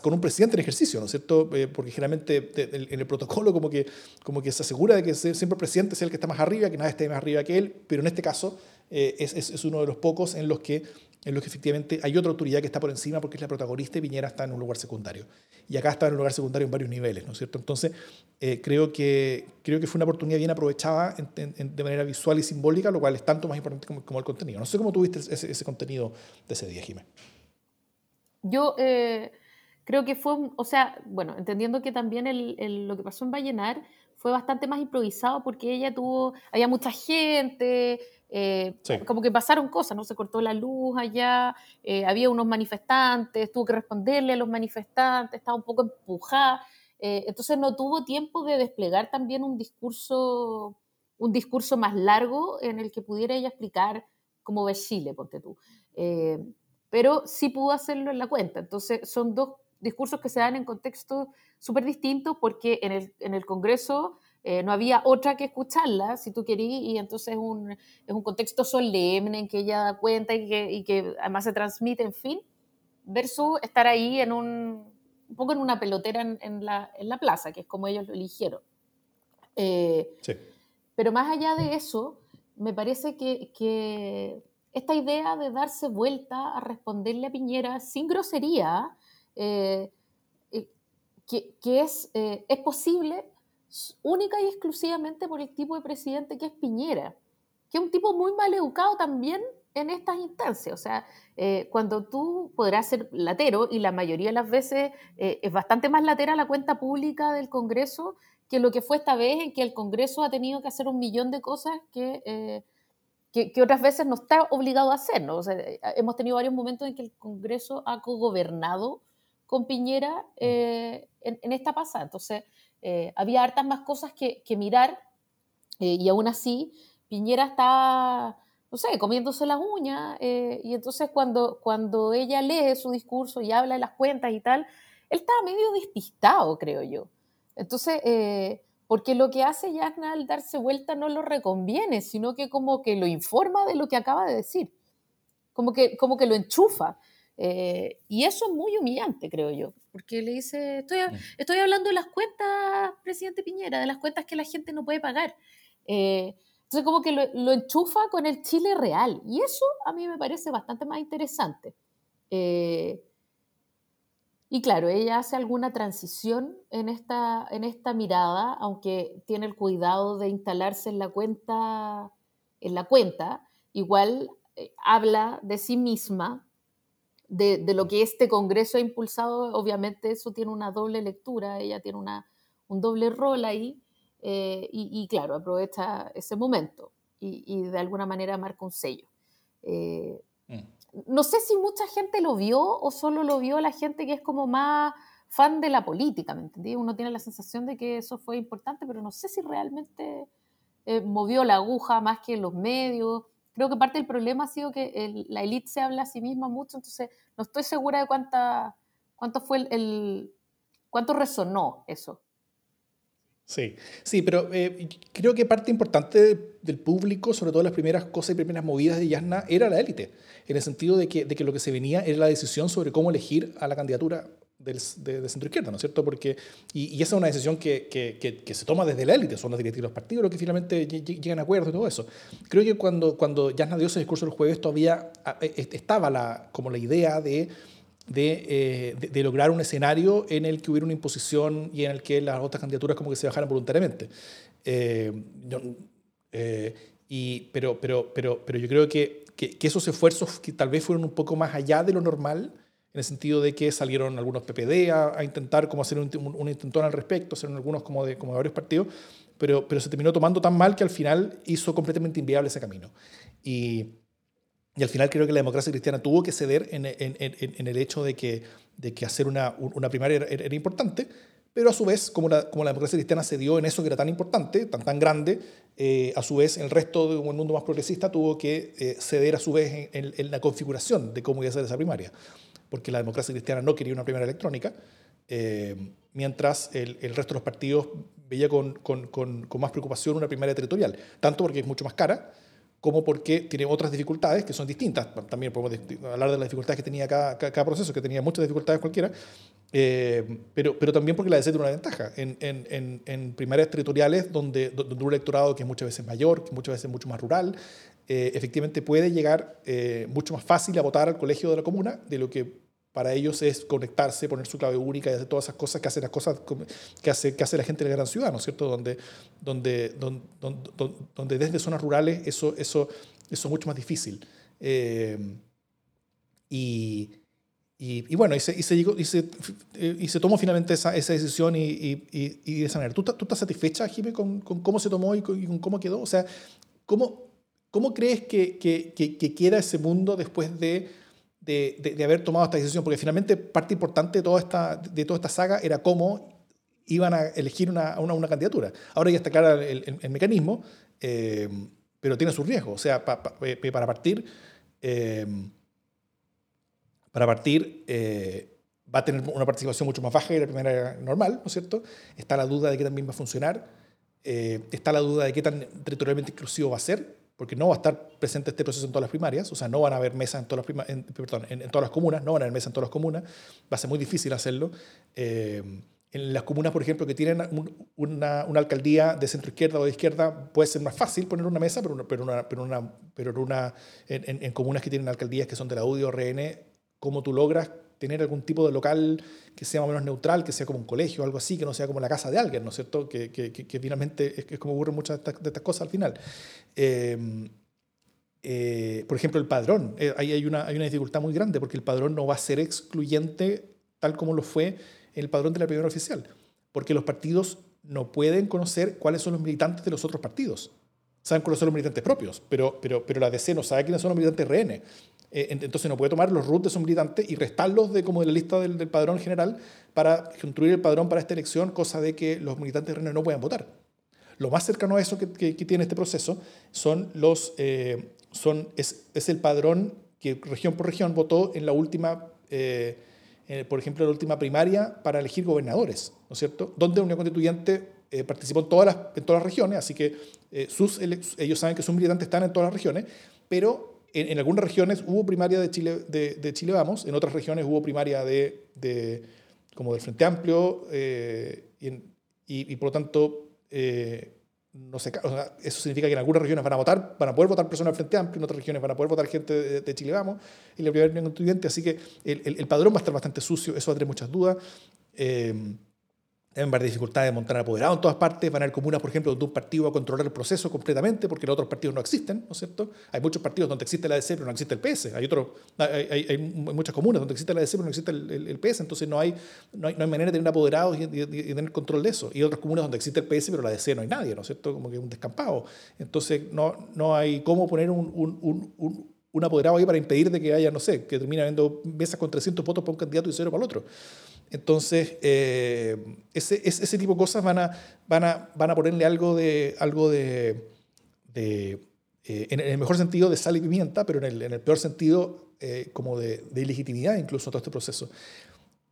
con un presidente en ejercicio, ¿no es cierto? Eh, porque generalmente en el protocolo como que, como que se asegura de que siempre el presidente sea el que está más arriba, que nadie esté más arriba que él, pero en este caso eh, es, es, uno de los pocos en los, que, en los que efectivamente hay otra autoridad que está por encima porque es la protagonista y Piñera está en un lugar secundario. Y acá está en un lugar secundario en varios niveles, ¿no es cierto? Entonces, eh, creo, que, creo que fue una oportunidad bien aprovechada de manera visual y simbólica, lo cual es tanto más importante como, el contenido. No sé cómo tuviste ese, ese contenido de ese día, Jiménez. Yo creo que fue, o sea, bueno, entendiendo que también el, lo que pasó en Vallenar fue bastante más improvisado porque ella tuvo, había mucha gente, eh, como que pasaron cosas, ¿no? Se cortó la luz allá, eh, había unos manifestantes, tuvo que responderle a los manifestantes, estaba un poco empujada, eh, entonces no tuvo tiempo de desplegar también un discurso, un discurso más largo en el que pudiera ella explicar cómo ve Chile, ponte tú. pero sí pudo hacerlo en la cuenta, entonces son dos discursos que se dan en contextos súper distintos porque en el, en el Congreso eh, no había otra que escucharla, si tú querías, y entonces un, es un contexto solemne en que ella da cuenta y que, y que además se transmite, en fin, versus estar ahí en un, un poco en una pelotera en, en, la, en la, plaza, que es como ellos lo eligieron. Eh, sí. Pero más allá de eso, me parece que, que, esta idea de darse vuelta a responderle a Piñera sin grosería, eh, eh que, que, es, eh, es posible única y exclusivamente por el tipo de presidente que es Piñera, que es un tipo muy mal educado también en estas instancias. O sea, eh, cuando tú podrás ser latero, y la mayoría de las veces eh, es bastante más latera la cuenta pública del Congreso que lo que fue esta vez en que el Congreso ha tenido que hacer un millón de cosas que, eh, que, que, otras veces no está obligado a hacer. ¿no? O sea, hemos tenido varios momentos en que el Congreso ha cogobernado con Piñera en, en, esta pasada. Entonces, eh, había hartas más cosas que, que mirar eh, y aún así Piñera está, no sé, comiéndose las uñas eh, y entonces cuando, cuando ella lee su discurso y habla de las cuentas y tal, él está medio despistado, creo yo. Entonces, porque lo que hace Yasna al darse vuelta no lo reconviene, sino que como que lo informa de lo que acaba de decir, como que, como que lo enchufa. Eh, y eso es muy humillante, creo yo, porque le dice, estoy, mm. estoy hablando de las cuentas, presidente Piñera, de las cuentas que la gente no puede pagar. Eh, entonces como que lo, lo, enchufa con el Chile real, y eso a mí me parece bastante más interesante. Eh, y claro, ella hace alguna transición en esta, en esta mirada, aunque tiene el cuidado de instalarse en la cuenta, en la cuenta igual habla de sí misma de, de, lo que este Congreso ha impulsado, obviamente eso tiene una doble lectura, ella tiene una, un doble rol ahí, eh, y, y, claro, aprovecha ese momento y, y, de alguna manera marca un sello. Eh, mm. No sé si mucha gente lo vio o solo lo vio la gente que es como más fan de la política, ¿me entendí? Uno tiene la sensación de que eso fue importante, pero no sé si realmente eh, movió la aguja más que los medios creo que parte del problema ha sido que la élite se habla a sí misma mucho, entonces no estoy segura de cuánta, cuánto fue el, el cuánto resonó eso. Sí, sí, pero eh, creo que parte importante del público, sobre todo las primeras cosas y primeras movidas de Yasna, era la élite, en el sentido de que, de que lo que se venía era la decisión sobre cómo elegir a la candidatura del, de, de, centro izquierda, ¿no es cierto? Porque, y, y, esa es una decisión que, que, que, se toma desde la élite, son las directivas de los partidos los que finalmente llegan a acuerdos y todo eso. Creo que cuando, cuando Yasna dio ese discurso el jueves todavía e, e, estaba la, como la idea de, de, eh, de, de, lograr un escenario en el que hubiera una imposición y en el que las otras candidaturas como que se bajaran voluntariamente. Eh, yo, eh, y, pero, pero, pero, pero yo creo que, que, que esos esfuerzos que tal vez fueron un poco más allá de lo normal, en el sentido de que salieron algunos PPD a, a intentar como hacer un, un, un, intentón al respecto, salieron algunos como de, como de varios partidos, pero, pero se terminó tomando tan mal que al final hizo completamente inviable ese camino. Y, y al final creo que la democracia cristiana tuvo que ceder en, en, en, en el hecho de que, de que hacer una, una primaria era, era, importante, pero a su vez, como la, como la democracia cristiana cedió en eso que era tan importante, tan, tan grande, eh, a su vez el resto del mundo más progresista tuvo que eh, ceder a su vez en, la configuración de cómo iba a ser esa primaria porque la democracia cristiana no quería una primera electrónica, eh, mientras el, el, resto de los partidos veía con, con, con, con, más preocupación una primaria territorial, tanto porque es mucho más cara, como porque tiene otras dificultades que son distintas. También podemos hablar de las dificultades que tenía cada, cada proceso, que tenía muchas dificultades cualquiera, eh, pero, pero también porque la DC tiene una ventaja. En, en, en, primarias territoriales, donde, donde un electorado que es muchas veces mayor, que muchas veces mucho más rural, eh, efectivamente puede llegar eh, mucho más fácil a votar al colegio de la comuna de lo que para ellos es conectarse, poner su clave única y hacer todas esas cosas que hace las cosas que hace, que hace la gente de la gran ciudad, ¿no es cierto? Donde, donde, donde, donde, donde desde zonas rurales eso, eso, eso es mucho más difícil. Eh, y, y, y, bueno, y se, y se, y se, se tomó finalmente esa, esa decisión y, de esa manera. ¿Tú, ¿Tú estás satisfecha, Jimé, con, con, cómo se tomó y con, con, cómo quedó? O sea, ¿cómo, cómo crees que, que, que, que queda ese mundo después de haber tomado esta decisión, porque finalmente parte importante de toda esta, de toda esta saga era cómo iban a elegir una, una, candidatura. Ahora ya está claro el, mecanismo, eh, pero tiene sus riesgos. O sea, pa, pa, para partir, eh, para partir eh, va a tener una participación mucho más baja que la primera normal, ¿no es cierto? Está la duda de qué también va a funcionar, eh, está la duda de qué tan territorialmente exclusivo va a ser, porque no va a estar presente este proceso en todas las primarias, o sea, no van a haber mesas en todas las, en, perdón, en, todas las comunas, no van a haber mesas en todas las comunas, va a ser muy difícil hacerlo. Eh, en las comunas, por ejemplo, que tienen una, una, alcaldía de centro izquierda o de izquierda, puede ser más fácil poner una mesa, pero, pero, una, pero, una, pero una, en, en, comunas que tienen alcaldías que son de la UDI o RN, ¿cómo tú logras tener algún tipo de local que sea más o menos neutral, que sea como un colegio o algo así, que no sea como la casa de alguien, ¿no es cierto? Que, que, que, finalmente es, como ocurren muchas de estas, cosas al final. Eh, eh, por ejemplo, el padrón. Eh, ahí hay una, hay una dificultad muy grande porque el padrón no va a ser excluyente tal como lo fue el padrón de la primera oficial, porque los partidos no pueden conocer cuáles son los militantes de los otros partidos. Saben cuáles son los militantes propios, pero, pero, pero la DC no sabe quiénes son los militantes RN. Eh, entonces no puede tomar los root de esos militantes y restarlos de, como de la lista del, padrón general para construir el padrón para esta elección, cosa de que los militantes RN no puedan votar. Lo más cercano a eso que, tiene este proceso son los, eh, son, es, es, el padrón que región por región votó en la última, eh, por ejemplo, la última primaria para elegir gobernadores, ¿no es cierto? Donde una constituyente participó en todas, las, en todas las regiones, así que sus, ellos saben que sus militantes están en todas las regiones, pero en, algunas regiones hubo primaria de Chile, de, Chile Vamos, en otras regiones hubo primaria de, como del Frente Amplio, eh, y, por lo tanto, eh, no sé, eso significa que en algunas regiones van a votar, van a poder votar personas del Frente Amplio, en otras regiones van a poder votar gente de, Chile Vamos, y la primera constituyente, así que el, el, padrón va a estar bastante sucio, eso va a tener muchas dudas. Eh, Deben haber dificultades de montar apoderado en todas partes. Van a haber comunas, por ejemplo, donde un partido va a controlar el proceso completamente porque los otros partidos no existen, ¿no es cierto? Hay muchos partidos donde existe la ADC pero no existe el PS. Hay, otro, hay, hay, muchas comunas donde existe la ADC pero no existe el, PS. Entonces no hay, no hay, no hay, manera de tener apoderados y, tener control de eso. Y otras comunas donde existe el PS pero la ADC no hay nadie, ¿no es cierto? Como que es un descampado. Entonces no, no hay cómo poner un, un, un, un apoderado ahí para impedir de que haya, no sé, que termine habiendo mesas con 300 votos para un candidato y cero para el otro. Entonces, eh, ese, ese, tipo de cosas van a, van a, van a ponerle algo de, algo de, de eh, en el mejor sentido de sal y pimienta, pero en el, en el peor sentido eh, como de, de, ilegitimidad incluso todo este proceso.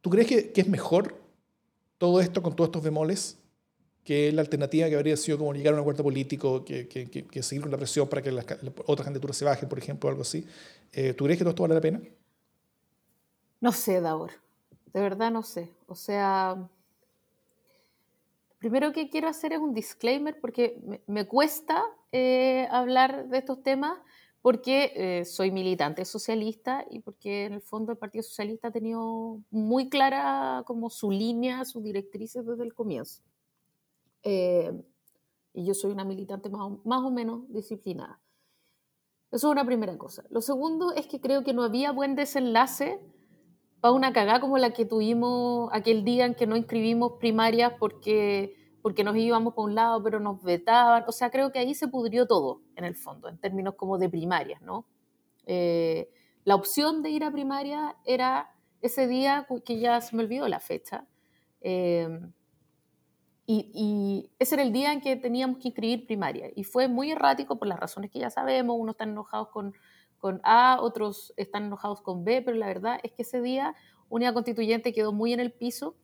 ¿Tú crees que, que, es mejor todo esto con todos estos bemoles que la alternativa que habría sido como llegar a un acuerdo político, que, que, que seguir con la presión para que las, otras candidaturas se bajen, por ejemplo, o algo así? ¿Tú crees que todo esto vale la pena? No sé, Daur de verdad no sé. O sea, primero que quiero hacer es un disclaimer porque me, cuesta eh, hablar de estos temas porque eh, soy militante socialista y porque en el fondo el Partido Socialista ha tenido muy clara como su línea, sus directrices desde el comienzo. Eh, y yo soy una militante más más o menos disciplinada. Eso es una primera cosa. Lo segundo es que creo que no había buen desenlace para una cagada como la que tuvimos aquel día en que no inscribimos primarias porque, porque nos íbamos por un lado, pero nos vetaban. O sea, creo que ahí se pudrió todo, en el fondo, en términos como de primarias, ¿no? Eh, la opción de ir a primaria era ese día, que ya se me olvidó la fecha, eh, y, y, ese era el día en que teníamos que inscribir primaria. Y fue muy errático por las razones que ya sabemos, unos están enojados con con A, otros están enojados con B, pero la verdad es que ese día Unidad Constituyente quedó muy en el piso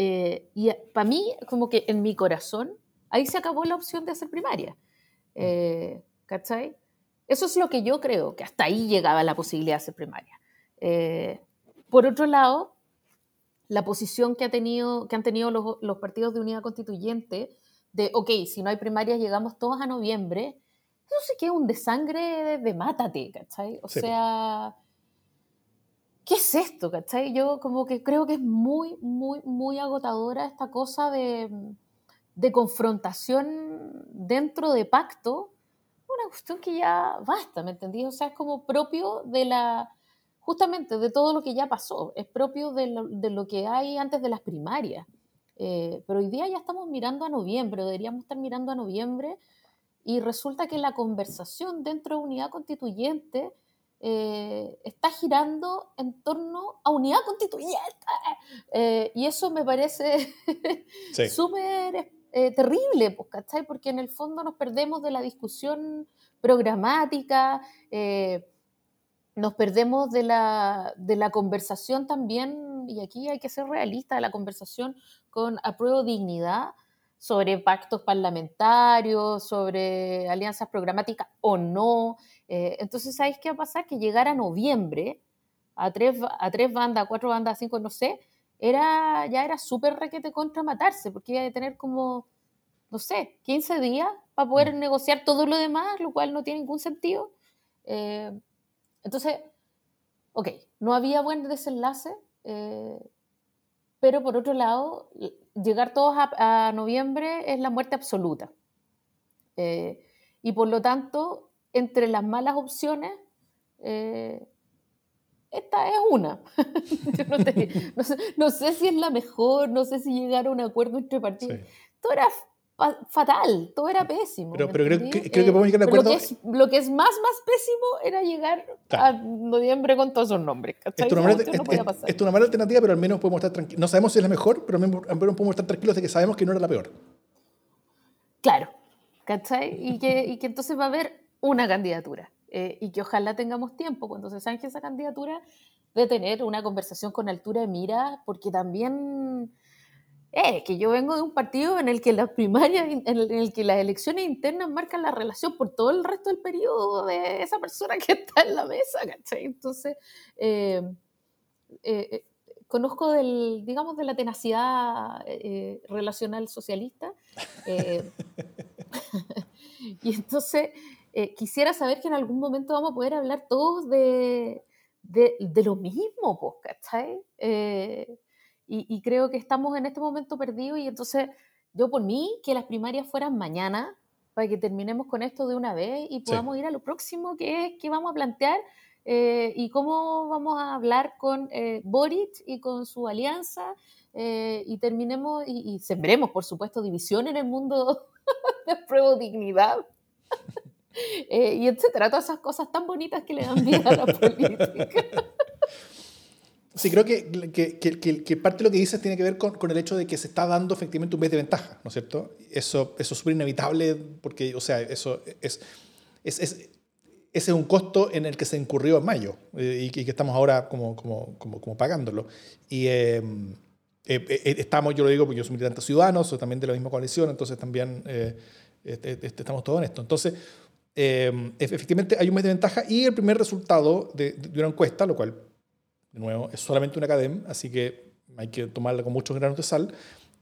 eh, y para mí, como que en mi corazón, ahí se acabó la opción de hacer primaria. Eh, ¿Cachai? Eso es lo que yo creo, que hasta ahí llegaba la posibilidad de hacer primaria. Eh, por otro lado, la posición que, ha tenido, que han tenido los, los partidos de unidad constituyente de, ok, si no hay primarias, llegamos todos a noviembre, eso sí que es un desangre de, mátate, ¿cachai? O sea, ¿qué es esto, cachai? Yo como que creo que es muy, muy, muy agotadora esta cosa de, de confrontación dentro de pacto, una cuestión que ya basta, ¿me entendí? O sea, es como propio de la, justamente de todo lo que ya pasó, es propio de lo, de lo que hay antes de las primarias. Eh, pero hoy día ya estamos mirando a noviembre, deberíamos estar mirando a noviembre y resulta que la conversación dentro de unidad constituyente eh, está girando en torno a unidad constituyente. Eh, y eso me parece súper eh, terrible, pues, ¿cachai? Porque en el fondo nos perdemos de la discusión programática, nos perdemos de la, de la conversación también y aquí hay que ser realista de la conversación con apruebo dignidad sobre pactos parlamentarios, sobre alianzas programáticas o no. Eh, entonces, ¿sabéis qué va a pasar? Que llegar a noviembre, a tres, a tres bandas, a cuatro bandas, a cinco, no sé, era, ya era súper requete contra matarse, porque iba a tener como, no sé, 15 días para poder mm. negociar todo lo demás, lo cual no tiene ningún sentido. Eh, entonces, ok, no había buen desenlace, eh, pero por otro lado, llegar todos a, noviembre es la muerte absoluta. Eh, y por lo tanto, entre las malas opciones, esta es una. no, sé, si es la mejor, no sé si llegar a un acuerdo entre partidos. Todo era fatal, todo era pésimo. Pero, creo, que, podemos llegar a acuerdo. Lo que, es, lo que, es, más, más pésimo era llegar a noviembre con todos esos nombres. Es una, mala, es, una mala alternativa, pero al menos podemos estar tranquilos. No sabemos si es la mejor, pero al menos, podemos estar tranquilos de que sabemos que no era la peor. Claro, ¿cachai? Y que, y que entonces va a haber una candidatura. Eh, y que ojalá tengamos tiempo cuando se zanje esa candidatura de tener una conversación con altura de mira, porque también eh, que yo vengo de un partido en el que las primarias, en el, que las elecciones internas marcan la relación por todo el resto del periodo de esa persona que está en la mesa, ¿cachai? Entonces, eh, eh, conozco del, digamos, de la tenacidad relacional socialista. y entonces quisiera saber que en algún momento vamos a poder hablar todos de, de, de lo mismo, pues, ¿cachai? Y, creo que estamos en este momento perdidos y entonces yo por mí que las primarias fueran mañana para que terminemos con esto de una vez y podamos ir a lo próximo que es que vamos a plantear eh, y cómo vamos a hablar con eh, Boric y con su alianza eh, y terminemos y, sembremos, por supuesto, división en el mundo de prueba dignidad. y etcétera, todas esas cosas tan bonitas que le dan vida a la política. Sí, creo que, que, que, parte de lo que dices tiene que ver con, con, el hecho de que se está dando efectivamente un mes de ventaja, ¿no es cierto? Eso, eso es súper inevitable porque, o sea, eso es, es, es, ese es un costo en el que se incurrió en mayo eh, y, que estamos ahora como, como, como, como pagándolo. Y eh, eh, estamos, yo lo digo porque yo soy militante ciudadano, soy también de la misma coalición, entonces también este, este, estamos todos en esto. Entonces, efectivamente hay un mes de ventaja y el primer resultado de, de una encuesta, lo cual de nuevo, es solamente una academia, así que hay que tomarla con muchos granos de sal,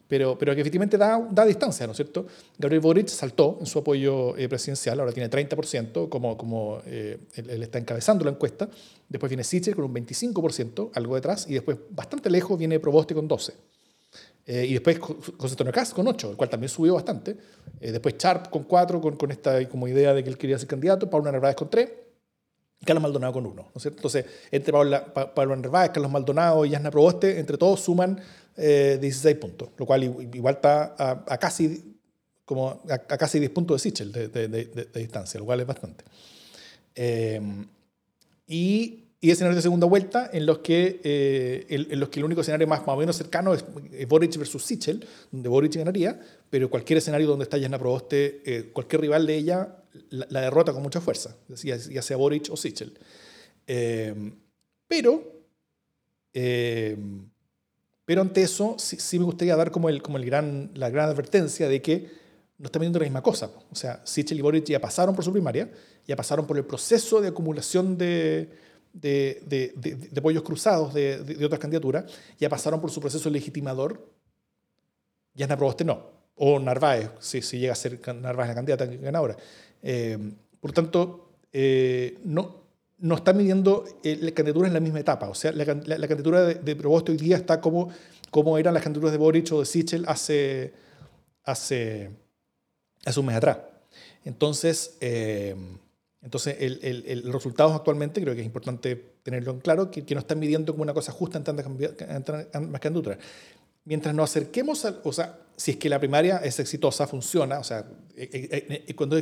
pero, pero que efectivamente da, da distancia, ¿no es cierto? Gabriel Boric saltó en su apoyo eh, presidencial, ahora tiene 30%, como, como eh, él, está encabezando la encuesta. Después viene Sichel con un 25%, algo detrás, y después, bastante lejos, viene Proboste con 12%. Eh, y después José Antonio Caz con 8, el cual también subió bastante. después Sharp con 4, con, con, esta como idea de que él quería ser candidato. Paula Narváez con 3. Carlos Maldonado con uno, ¿no es cierto? Entonces, entre Pablo Narváez, Carlos Maldonado y Yasna Proboste, entre todos suman 16 eh, puntos, lo cual igual está a, casi, como a, casi 10 puntos de Sichel de, distancia, lo cual es bastante. Eh, y, y escenarios de segunda vuelta en los que, eh, en, los que el único escenario más, más o menos cercano es, Boric versus Sichel, donde Boric ganaría, pero cualquier escenario donde está Yasna Proboste, cualquier rival de ella la, derrota con mucha fuerza, ya, sea Boric o Sichel. Eh, pero, eh, pero ante eso sí, me gustaría dar como, el, como el gran, la gran advertencia de que no están viendo la misma cosa. O sea, Sichel y Boric ya pasaron por su primaria, ya pasaron por el proceso de acumulación de, de, de, apoyos cruzados de, otras candidaturas, ya pasaron por su proceso legitimador. Ya Proboste no. O Narváez, si, llega a ser Narváez la candidata. Eh, por tanto, eh, no, no está midiendo eh, la candidatura en la misma etapa. O sea, la, la, candidatura de, de, Proboste hoy día está como, como eran las candidaturas de Boric o de Sichel hace, hace, hace un mes atrás. Entonces, entonces el, el, resultados actualmente creo que es importante tenerlo en claro, que, que no están midiendo como una cosa justa en ambas candidaturas mientras nos acerquemos, a, o sea, si es que la primaria es exitosa, funciona, o sea, eh, eh, eh, cuando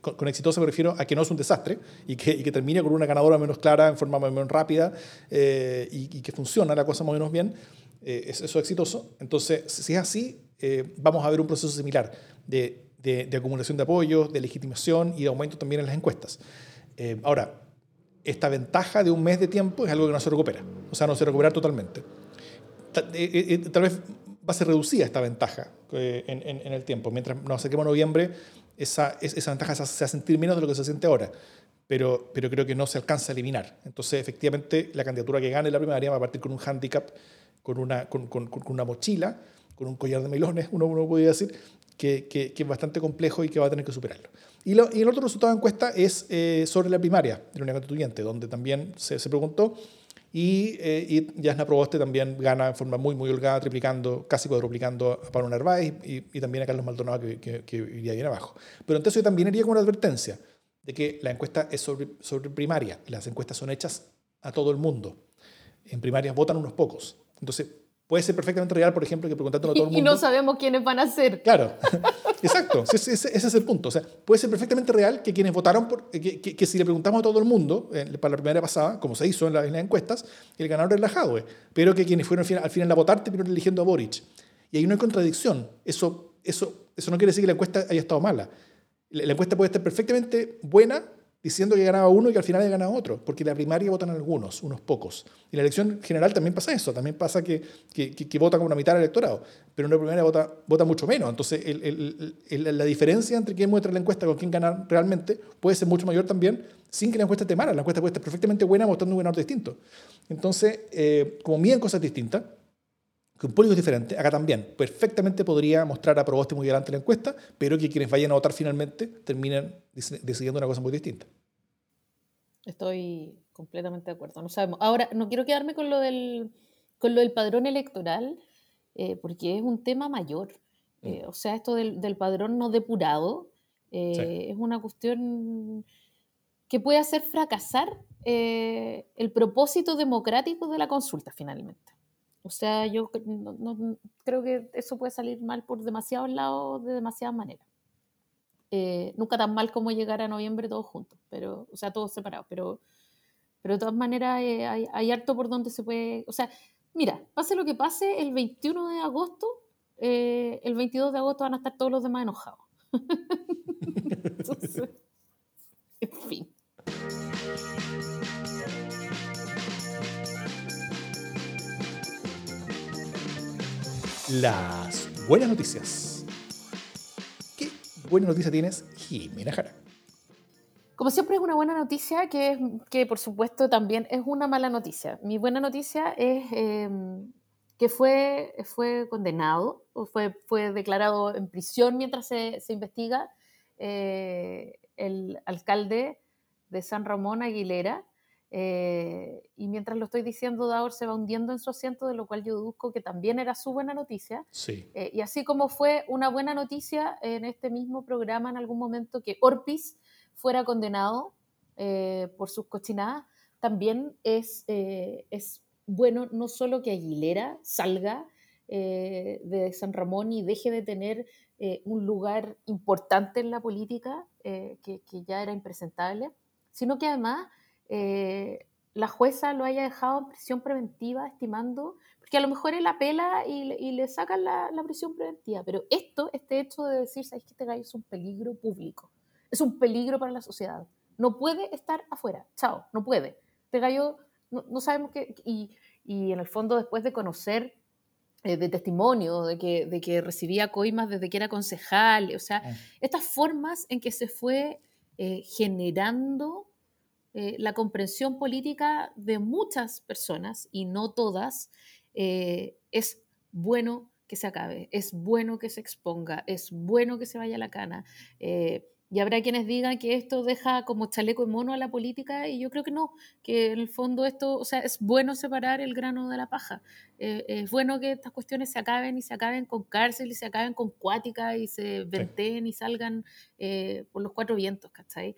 con, exitosa me refiero a que no es un desastre y que, y termine con una ganadora menos clara, en forma menos rápida y, que funciona la cosa más o menos bien, eso es exitoso. Entonces, si es así, vamos a ver un proceso similar de, de, de, acumulación de apoyos, de legitimación y de aumento también en las encuestas. ahora, esta ventaja de un mes de tiempo es algo que no se recupera, o sea, no se recupera totalmente. Tal vez va a ser reducida esta ventaja en, en, el tiempo. Mientras nos acerquemos a noviembre, esa, esa ventaja se va a sentir menos de lo que se siente ahora. Pero, pero creo que no se alcanza a eliminar. Entonces, efectivamente, la candidatura que gane la primaria va a partir con un hándicap, con una, con, con, con una mochila, con un collar de melones, uno, uno podría decir, que, que, que, es bastante complejo y que va a tener que superarlo. Y, lo, y el otro resultado de encuesta es eh, sobre la primaria de la Unidad Constituyente, donde también se, se preguntó y, eh, y Yasna Proboste también gana en forma muy, muy holgada, triplicando, casi cuadruplicando a Pablo Narváez y, también a Carlos Maldonado, que, que, que, iría bien abajo. Pero entonces yo también iría con una advertencia de que la encuesta es sobre, sobre primaria. Las encuestas son hechas a todo el mundo. En primarias votan unos pocos. Entonces, Puede ser perfectamente real, por ejemplo, que preguntándolo a todo el mundo. Y no sabemos quiénes van a ser. Claro, exacto, ese, ese, es el punto. O sea, puede ser perfectamente real que quienes votaron, por, que, que, si le preguntamos a todo el mundo, eh, para la primera pasada, como se hizo en, la, en las encuestas, el ganador es la Jadwe, pero que quienes fueron al final, al final a votar terminaron eligiendo a Boric. Y hay una contradicción. Eso, eso, eso no quiere decir que la encuesta haya estado mala. La, la encuesta puede estar perfectamente buena diciendo que ganaba uno y que al final ganado otro, porque la primaria votan algunos, unos pocos. Y la elección general también pasa eso, también pasa que, que, que, votan como una mitad del electorado, pero en la primaria vota, vota mucho menos. Entonces, el, el, la diferencia entre quién muestra la encuesta con quién gana realmente puede ser mucho mayor también sin que la encuesta esté mala. La encuesta puede estar perfectamente buena mostrando un ganador distinto. Entonces, eh, como miden cosas distintas, con públicos diferentes, acá también perfectamente podría mostrar a Proboste muy delante la encuesta, pero que quienes vayan a votar finalmente terminen decidiendo una cosa muy distinta. Estoy completamente de acuerdo. No sabemos. Ahora, no quiero quedarme con lo del, con lo del padrón electoral, eh, porque es un tema mayor. Eh, mm. o sea, esto del, del, padrón no depurado eh, es una cuestión que puede hacer fracasar el propósito democrático de la consulta finalmente. O sea, yo no, creo que eso puede salir mal por demasiados lados, de demasiadas maneras. Eh, nunca tan mal como llegar a noviembre todos juntos, pero, o sea, todos separados, pero, pero de todas maneras eh, hay, hay, harto por donde se puede, o sea, mira, pase lo que pase, el 21 de agosto, eh, el 22 de agosto van a estar todos los demás enojados. Entonces, en fin. las buenas noticias. ¿Qué buena noticia tienes, Jimena Jara? Como siempre es una buena noticia que, que por supuesto también es una mala noticia. Mi buena noticia es em, que fue, fue condenado, o fue, fue declarado en prisión mientras se, se investiga eh, el alcalde de San Ramón Aguilera, eh, y mientras lo estoy diciendo, Daur se va hundiendo en su asiento, de lo cual yo deduzco que también era su buena noticia. Sí. Eh, y así como fue una buena noticia en este mismo programa en algún momento que Orpis fuera condenado eh, por sus cochinadas, también es, es bueno no solo que Aguilera salga de San Ramón y deje de tener un lugar importante en la política, que, que ya era impresentable, sino que además eh, la jueza lo haya dejado en prisión preventiva, estimando, porque a lo mejor él apela y, y le sacan la, la, prisión preventiva, pero esto, este hecho de decir, ¿sabes que este gallo es un peligro público? Es un peligro para la sociedad. No puede estar afuera. Chao, no puede. Este gallo, no, no sabemos qué. Y, y, en el fondo, después de conocer eh, de testimonio, de que, de que recibía coimas desde que era concejal, o sea, mm. estas formas en que se fue eh, generando eh, la comprensión política de muchas personas, y no todas, eh, es bueno que se acabe, es bueno que se exponga, es bueno que se vaya a la cana. Eh, y habrá quienes digan que esto deja como chaleco y mono a la política, y yo creo que no, que en el fondo esto, o sea, es bueno separar el grano de la paja. es bueno que estas cuestiones se acaben y se acaben con cárcel y se acaben con cuática y se venteen y salgan por los cuatro vientos, ¿cachai?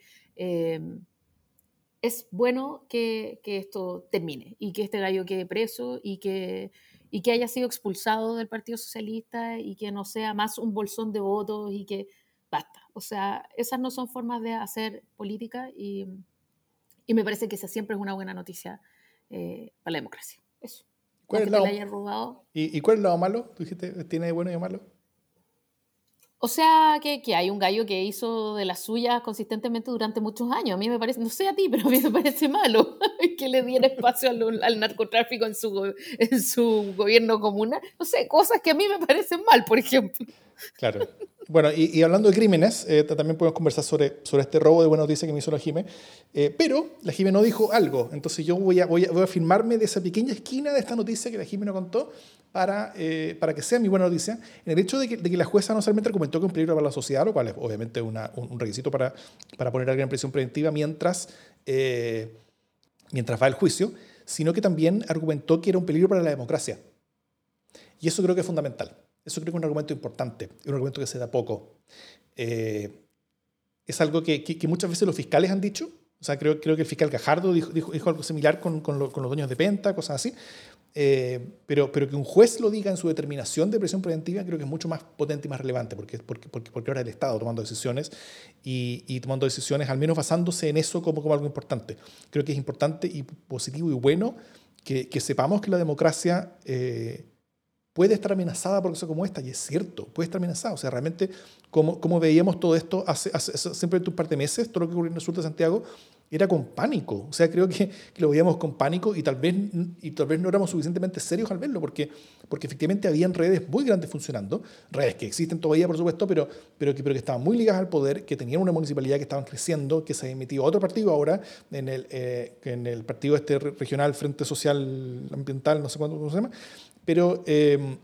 Es bueno que, que, esto termine y que este gallo quede preso y que, y que haya sido expulsado del Partido Socialista y que no sea más un bolsón de votos y que basta. O sea, esas no son formas de hacer política y, y me parece que esa siempre es una buena noticia eh, para la democracia. Eso. ¿Cuál es, lado, ¿Y, ¿Y, cuál es el lado malo? ¿Tú dijiste, tiene bueno y malo? O sea, que, que, hay un gallo que hizo de las suyas consistentemente durante muchos años. A mí me parece, no sé a ti, pero a mí me parece malo que le diera espacio al, al, narcotráfico en su, en su gobierno comunal. No sé, cosas que a mí me parecen mal, por ejemplo. Claro. Bueno, y, hablando de crímenes, eh, también podemos conversar sobre, sobre este robo de buena noticia que me hizo la Jime. Eh, pero la Jime no dijo algo. Entonces yo voy a, voy, a, voy a firmarme de esa pequeña esquina de esta noticia que la Jime no contó para, eh, para que sea mi buena noticia. En el hecho de que, de que, la jueza no solamente argumentó que es un peligro para la sociedad, lo cual es obviamente una, un requisito para, para poner a alguien en prisión preventiva mientras, mientras va el juicio, sino que también argumentó que era un peligro para la democracia. Y eso creo que es fundamental. Eso creo que es un argumento importante, es un argumento que se da poco. Eh, es algo que, que, muchas veces los fiscales han dicho. O sea, creo, creo que el fiscal Gajardo dijo, dijo, dijo algo similar con, con, con, los dueños de Penta, cosas así. Eh, pero, pero que un juez lo diga en su determinación de prisión preventiva creo que es mucho más potente y más relevante, porque, porque, porque, porque ahora el Estado tomando decisiones y, y, tomando decisiones, al menos basándose en eso como, como algo importante. Creo que es importante y positivo y bueno que, que sepamos que la democracia eh, puede estar amenazada por cosas como esta, y es cierto, puede estar amenazada. O sea, realmente, como, como veíamos todo esto hace, hace, siempre un par de meses, todo lo que ocurrió en el sur de Santiago, era con pánico. O sea, creo que, que, lo veíamos con pánico y tal, vez, y tal vez no éramos suficientemente serios al verlo, porque, porque efectivamente habían redes muy grandes funcionando, redes que existen todavía, por supuesto, pero, pero, que, pero que estaban muy ligadas al poder, que tenían una municipalidad que estaban creciendo, que se ha emitido otro partido ahora, en el, eh, en el partido este regional Frente Social Ambiental, no sé cuándo se llama, pero... Eh,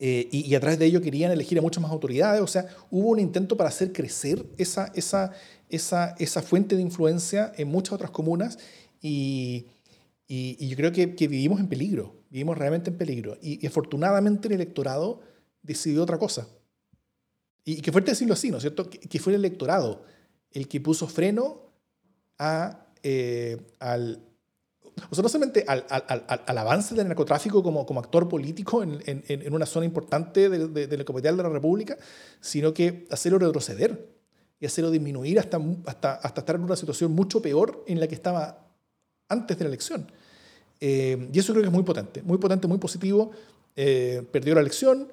eh, y, a través de ello querían elegir a muchas más autoridades, o sea, hubo un intento para hacer crecer esa, esa, esa, esa fuente de influencia en muchas otras comunas y, y, yo creo que, vivimos en peligro, vivimos realmente en peligro. Y, afortunadamente el electorado decidió otra cosa. Y, qué fuerte decirlo así, ¿no es cierto? Que, que, fue el electorado el que puso freno a, eh, al, o sea, no solamente al, al, al, avance del narcotráfico como, como actor político en, en, en una zona importante de, de, de la capital de la República, sino que hacerlo retroceder y hacerlo disminuir hasta, hasta, hasta estar en una situación mucho peor en la que estaba antes de la elección. Eh, y eso creo que es muy potente, muy potente, muy positivo. Eh, perdió la elección,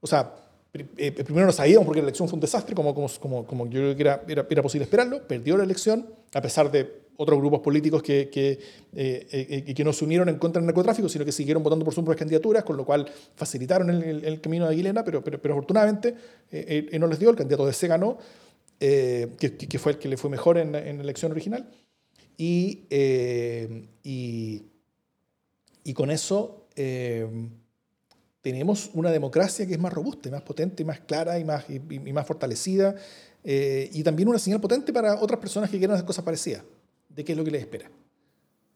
o sea, eh, primero no sabíamos porque la elección fue un desastre, como, como, como, como yo creo que era, era, era posible esperarlo, perdió la elección, a pesar de otros grupos políticos que, que, eh, eh, que no se unieron en contra del narcotráfico, sino que siguieron votando por sus propias candidaturas, con lo cual facilitaron el, el, el camino de Aguilena, pero, pero, pero afortunadamente eh, no les dio, el candidato de C ganó, que, que, fue el que le fue mejor en, en la elección original, y, y, y, con eso tenemos una democracia que es más robusta, más potente, más clara y más, y, y más fortalecida, y también una señal potente para otras personas que quieran hacer cosas parecidas de qué es lo que les espera.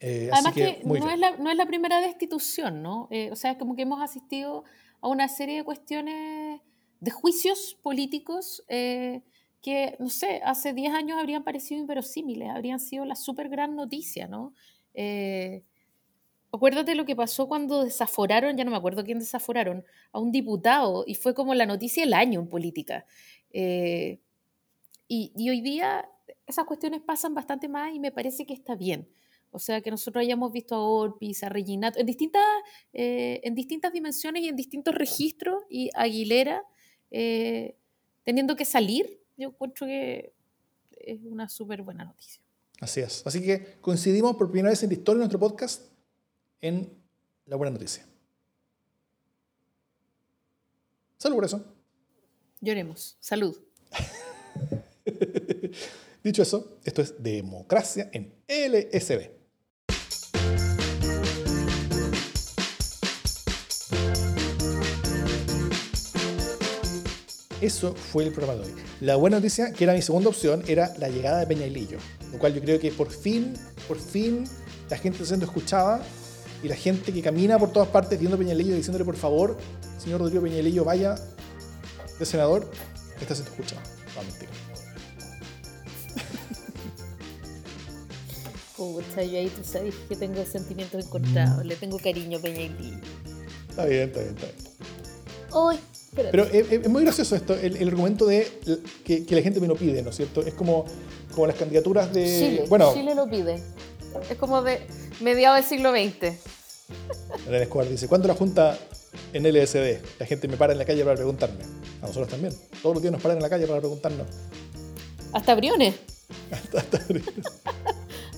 Eh, Además que, no, es la, no, es la, primera destitución, ¿no? Eh, o sea, es como que hemos asistido a una serie de cuestiones, de juicios políticos eh, que, no sé, hace 10 años habrían parecido inverosímiles, habrían sido la súper gran noticia, ¿no? Eh, acuérdate lo que pasó cuando desaforaron, ya no me acuerdo quién desaforaron, a un diputado y fue como la noticia del año en política. Y, y, hoy día esas cuestiones pasan bastante más y me parece que está bien. O sea, que nosotros hayamos visto a Orpis, a Reginato, en distintas, eh, en distintas dimensiones y en distintos registros, y Aguilera eh, teniendo que salir, yo encuentro que es una súper buena noticia. Así es. Así que coincidimos por primera vez en la historia de nuestro podcast en la buena noticia. Salud por eso. Lloremos. Salud. Dicho eso, esto es democracia en LSB. Eso fue el programa de hoy. La buena noticia, que era mi segunda opción, era la llegada de Peñalillo, lo cual yo creo que por fin, por fin, la gente está siendo escuchada y la gente que camina por todas partes viendo Peñalillo diciéndole por favor, señor Rodrigo Peñalillo, vaya de senador, está siendo escuchado. No, mentira. Pucha, yo ahí tú sabes que tengo sentimientos encontrados. Le tengo cariño a Peña y Lillo. Está bien, está bien, está bien. Ay, Pero eh, eh, es, muy gracioso esto, el, argumento de que, la gente me lo pide, ¿no es cierto? Es como, como las candidaturas de... Chile, bueno, Chile lo pide. Es como de mediados del siglo XX. René Escobar dice, ¿cuándo la Junta en LSD? La gente me para en la calle para preguntarme. A nosotros también. Todos los días nos paran en la calle para preguntarnos. Hasta Briones. hasta, hasta Briones.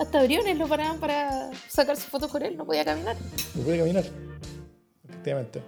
Hasta Briones lo paraban para sacarse fotos con él, no podía caminar. No podía caminar, efectivamente.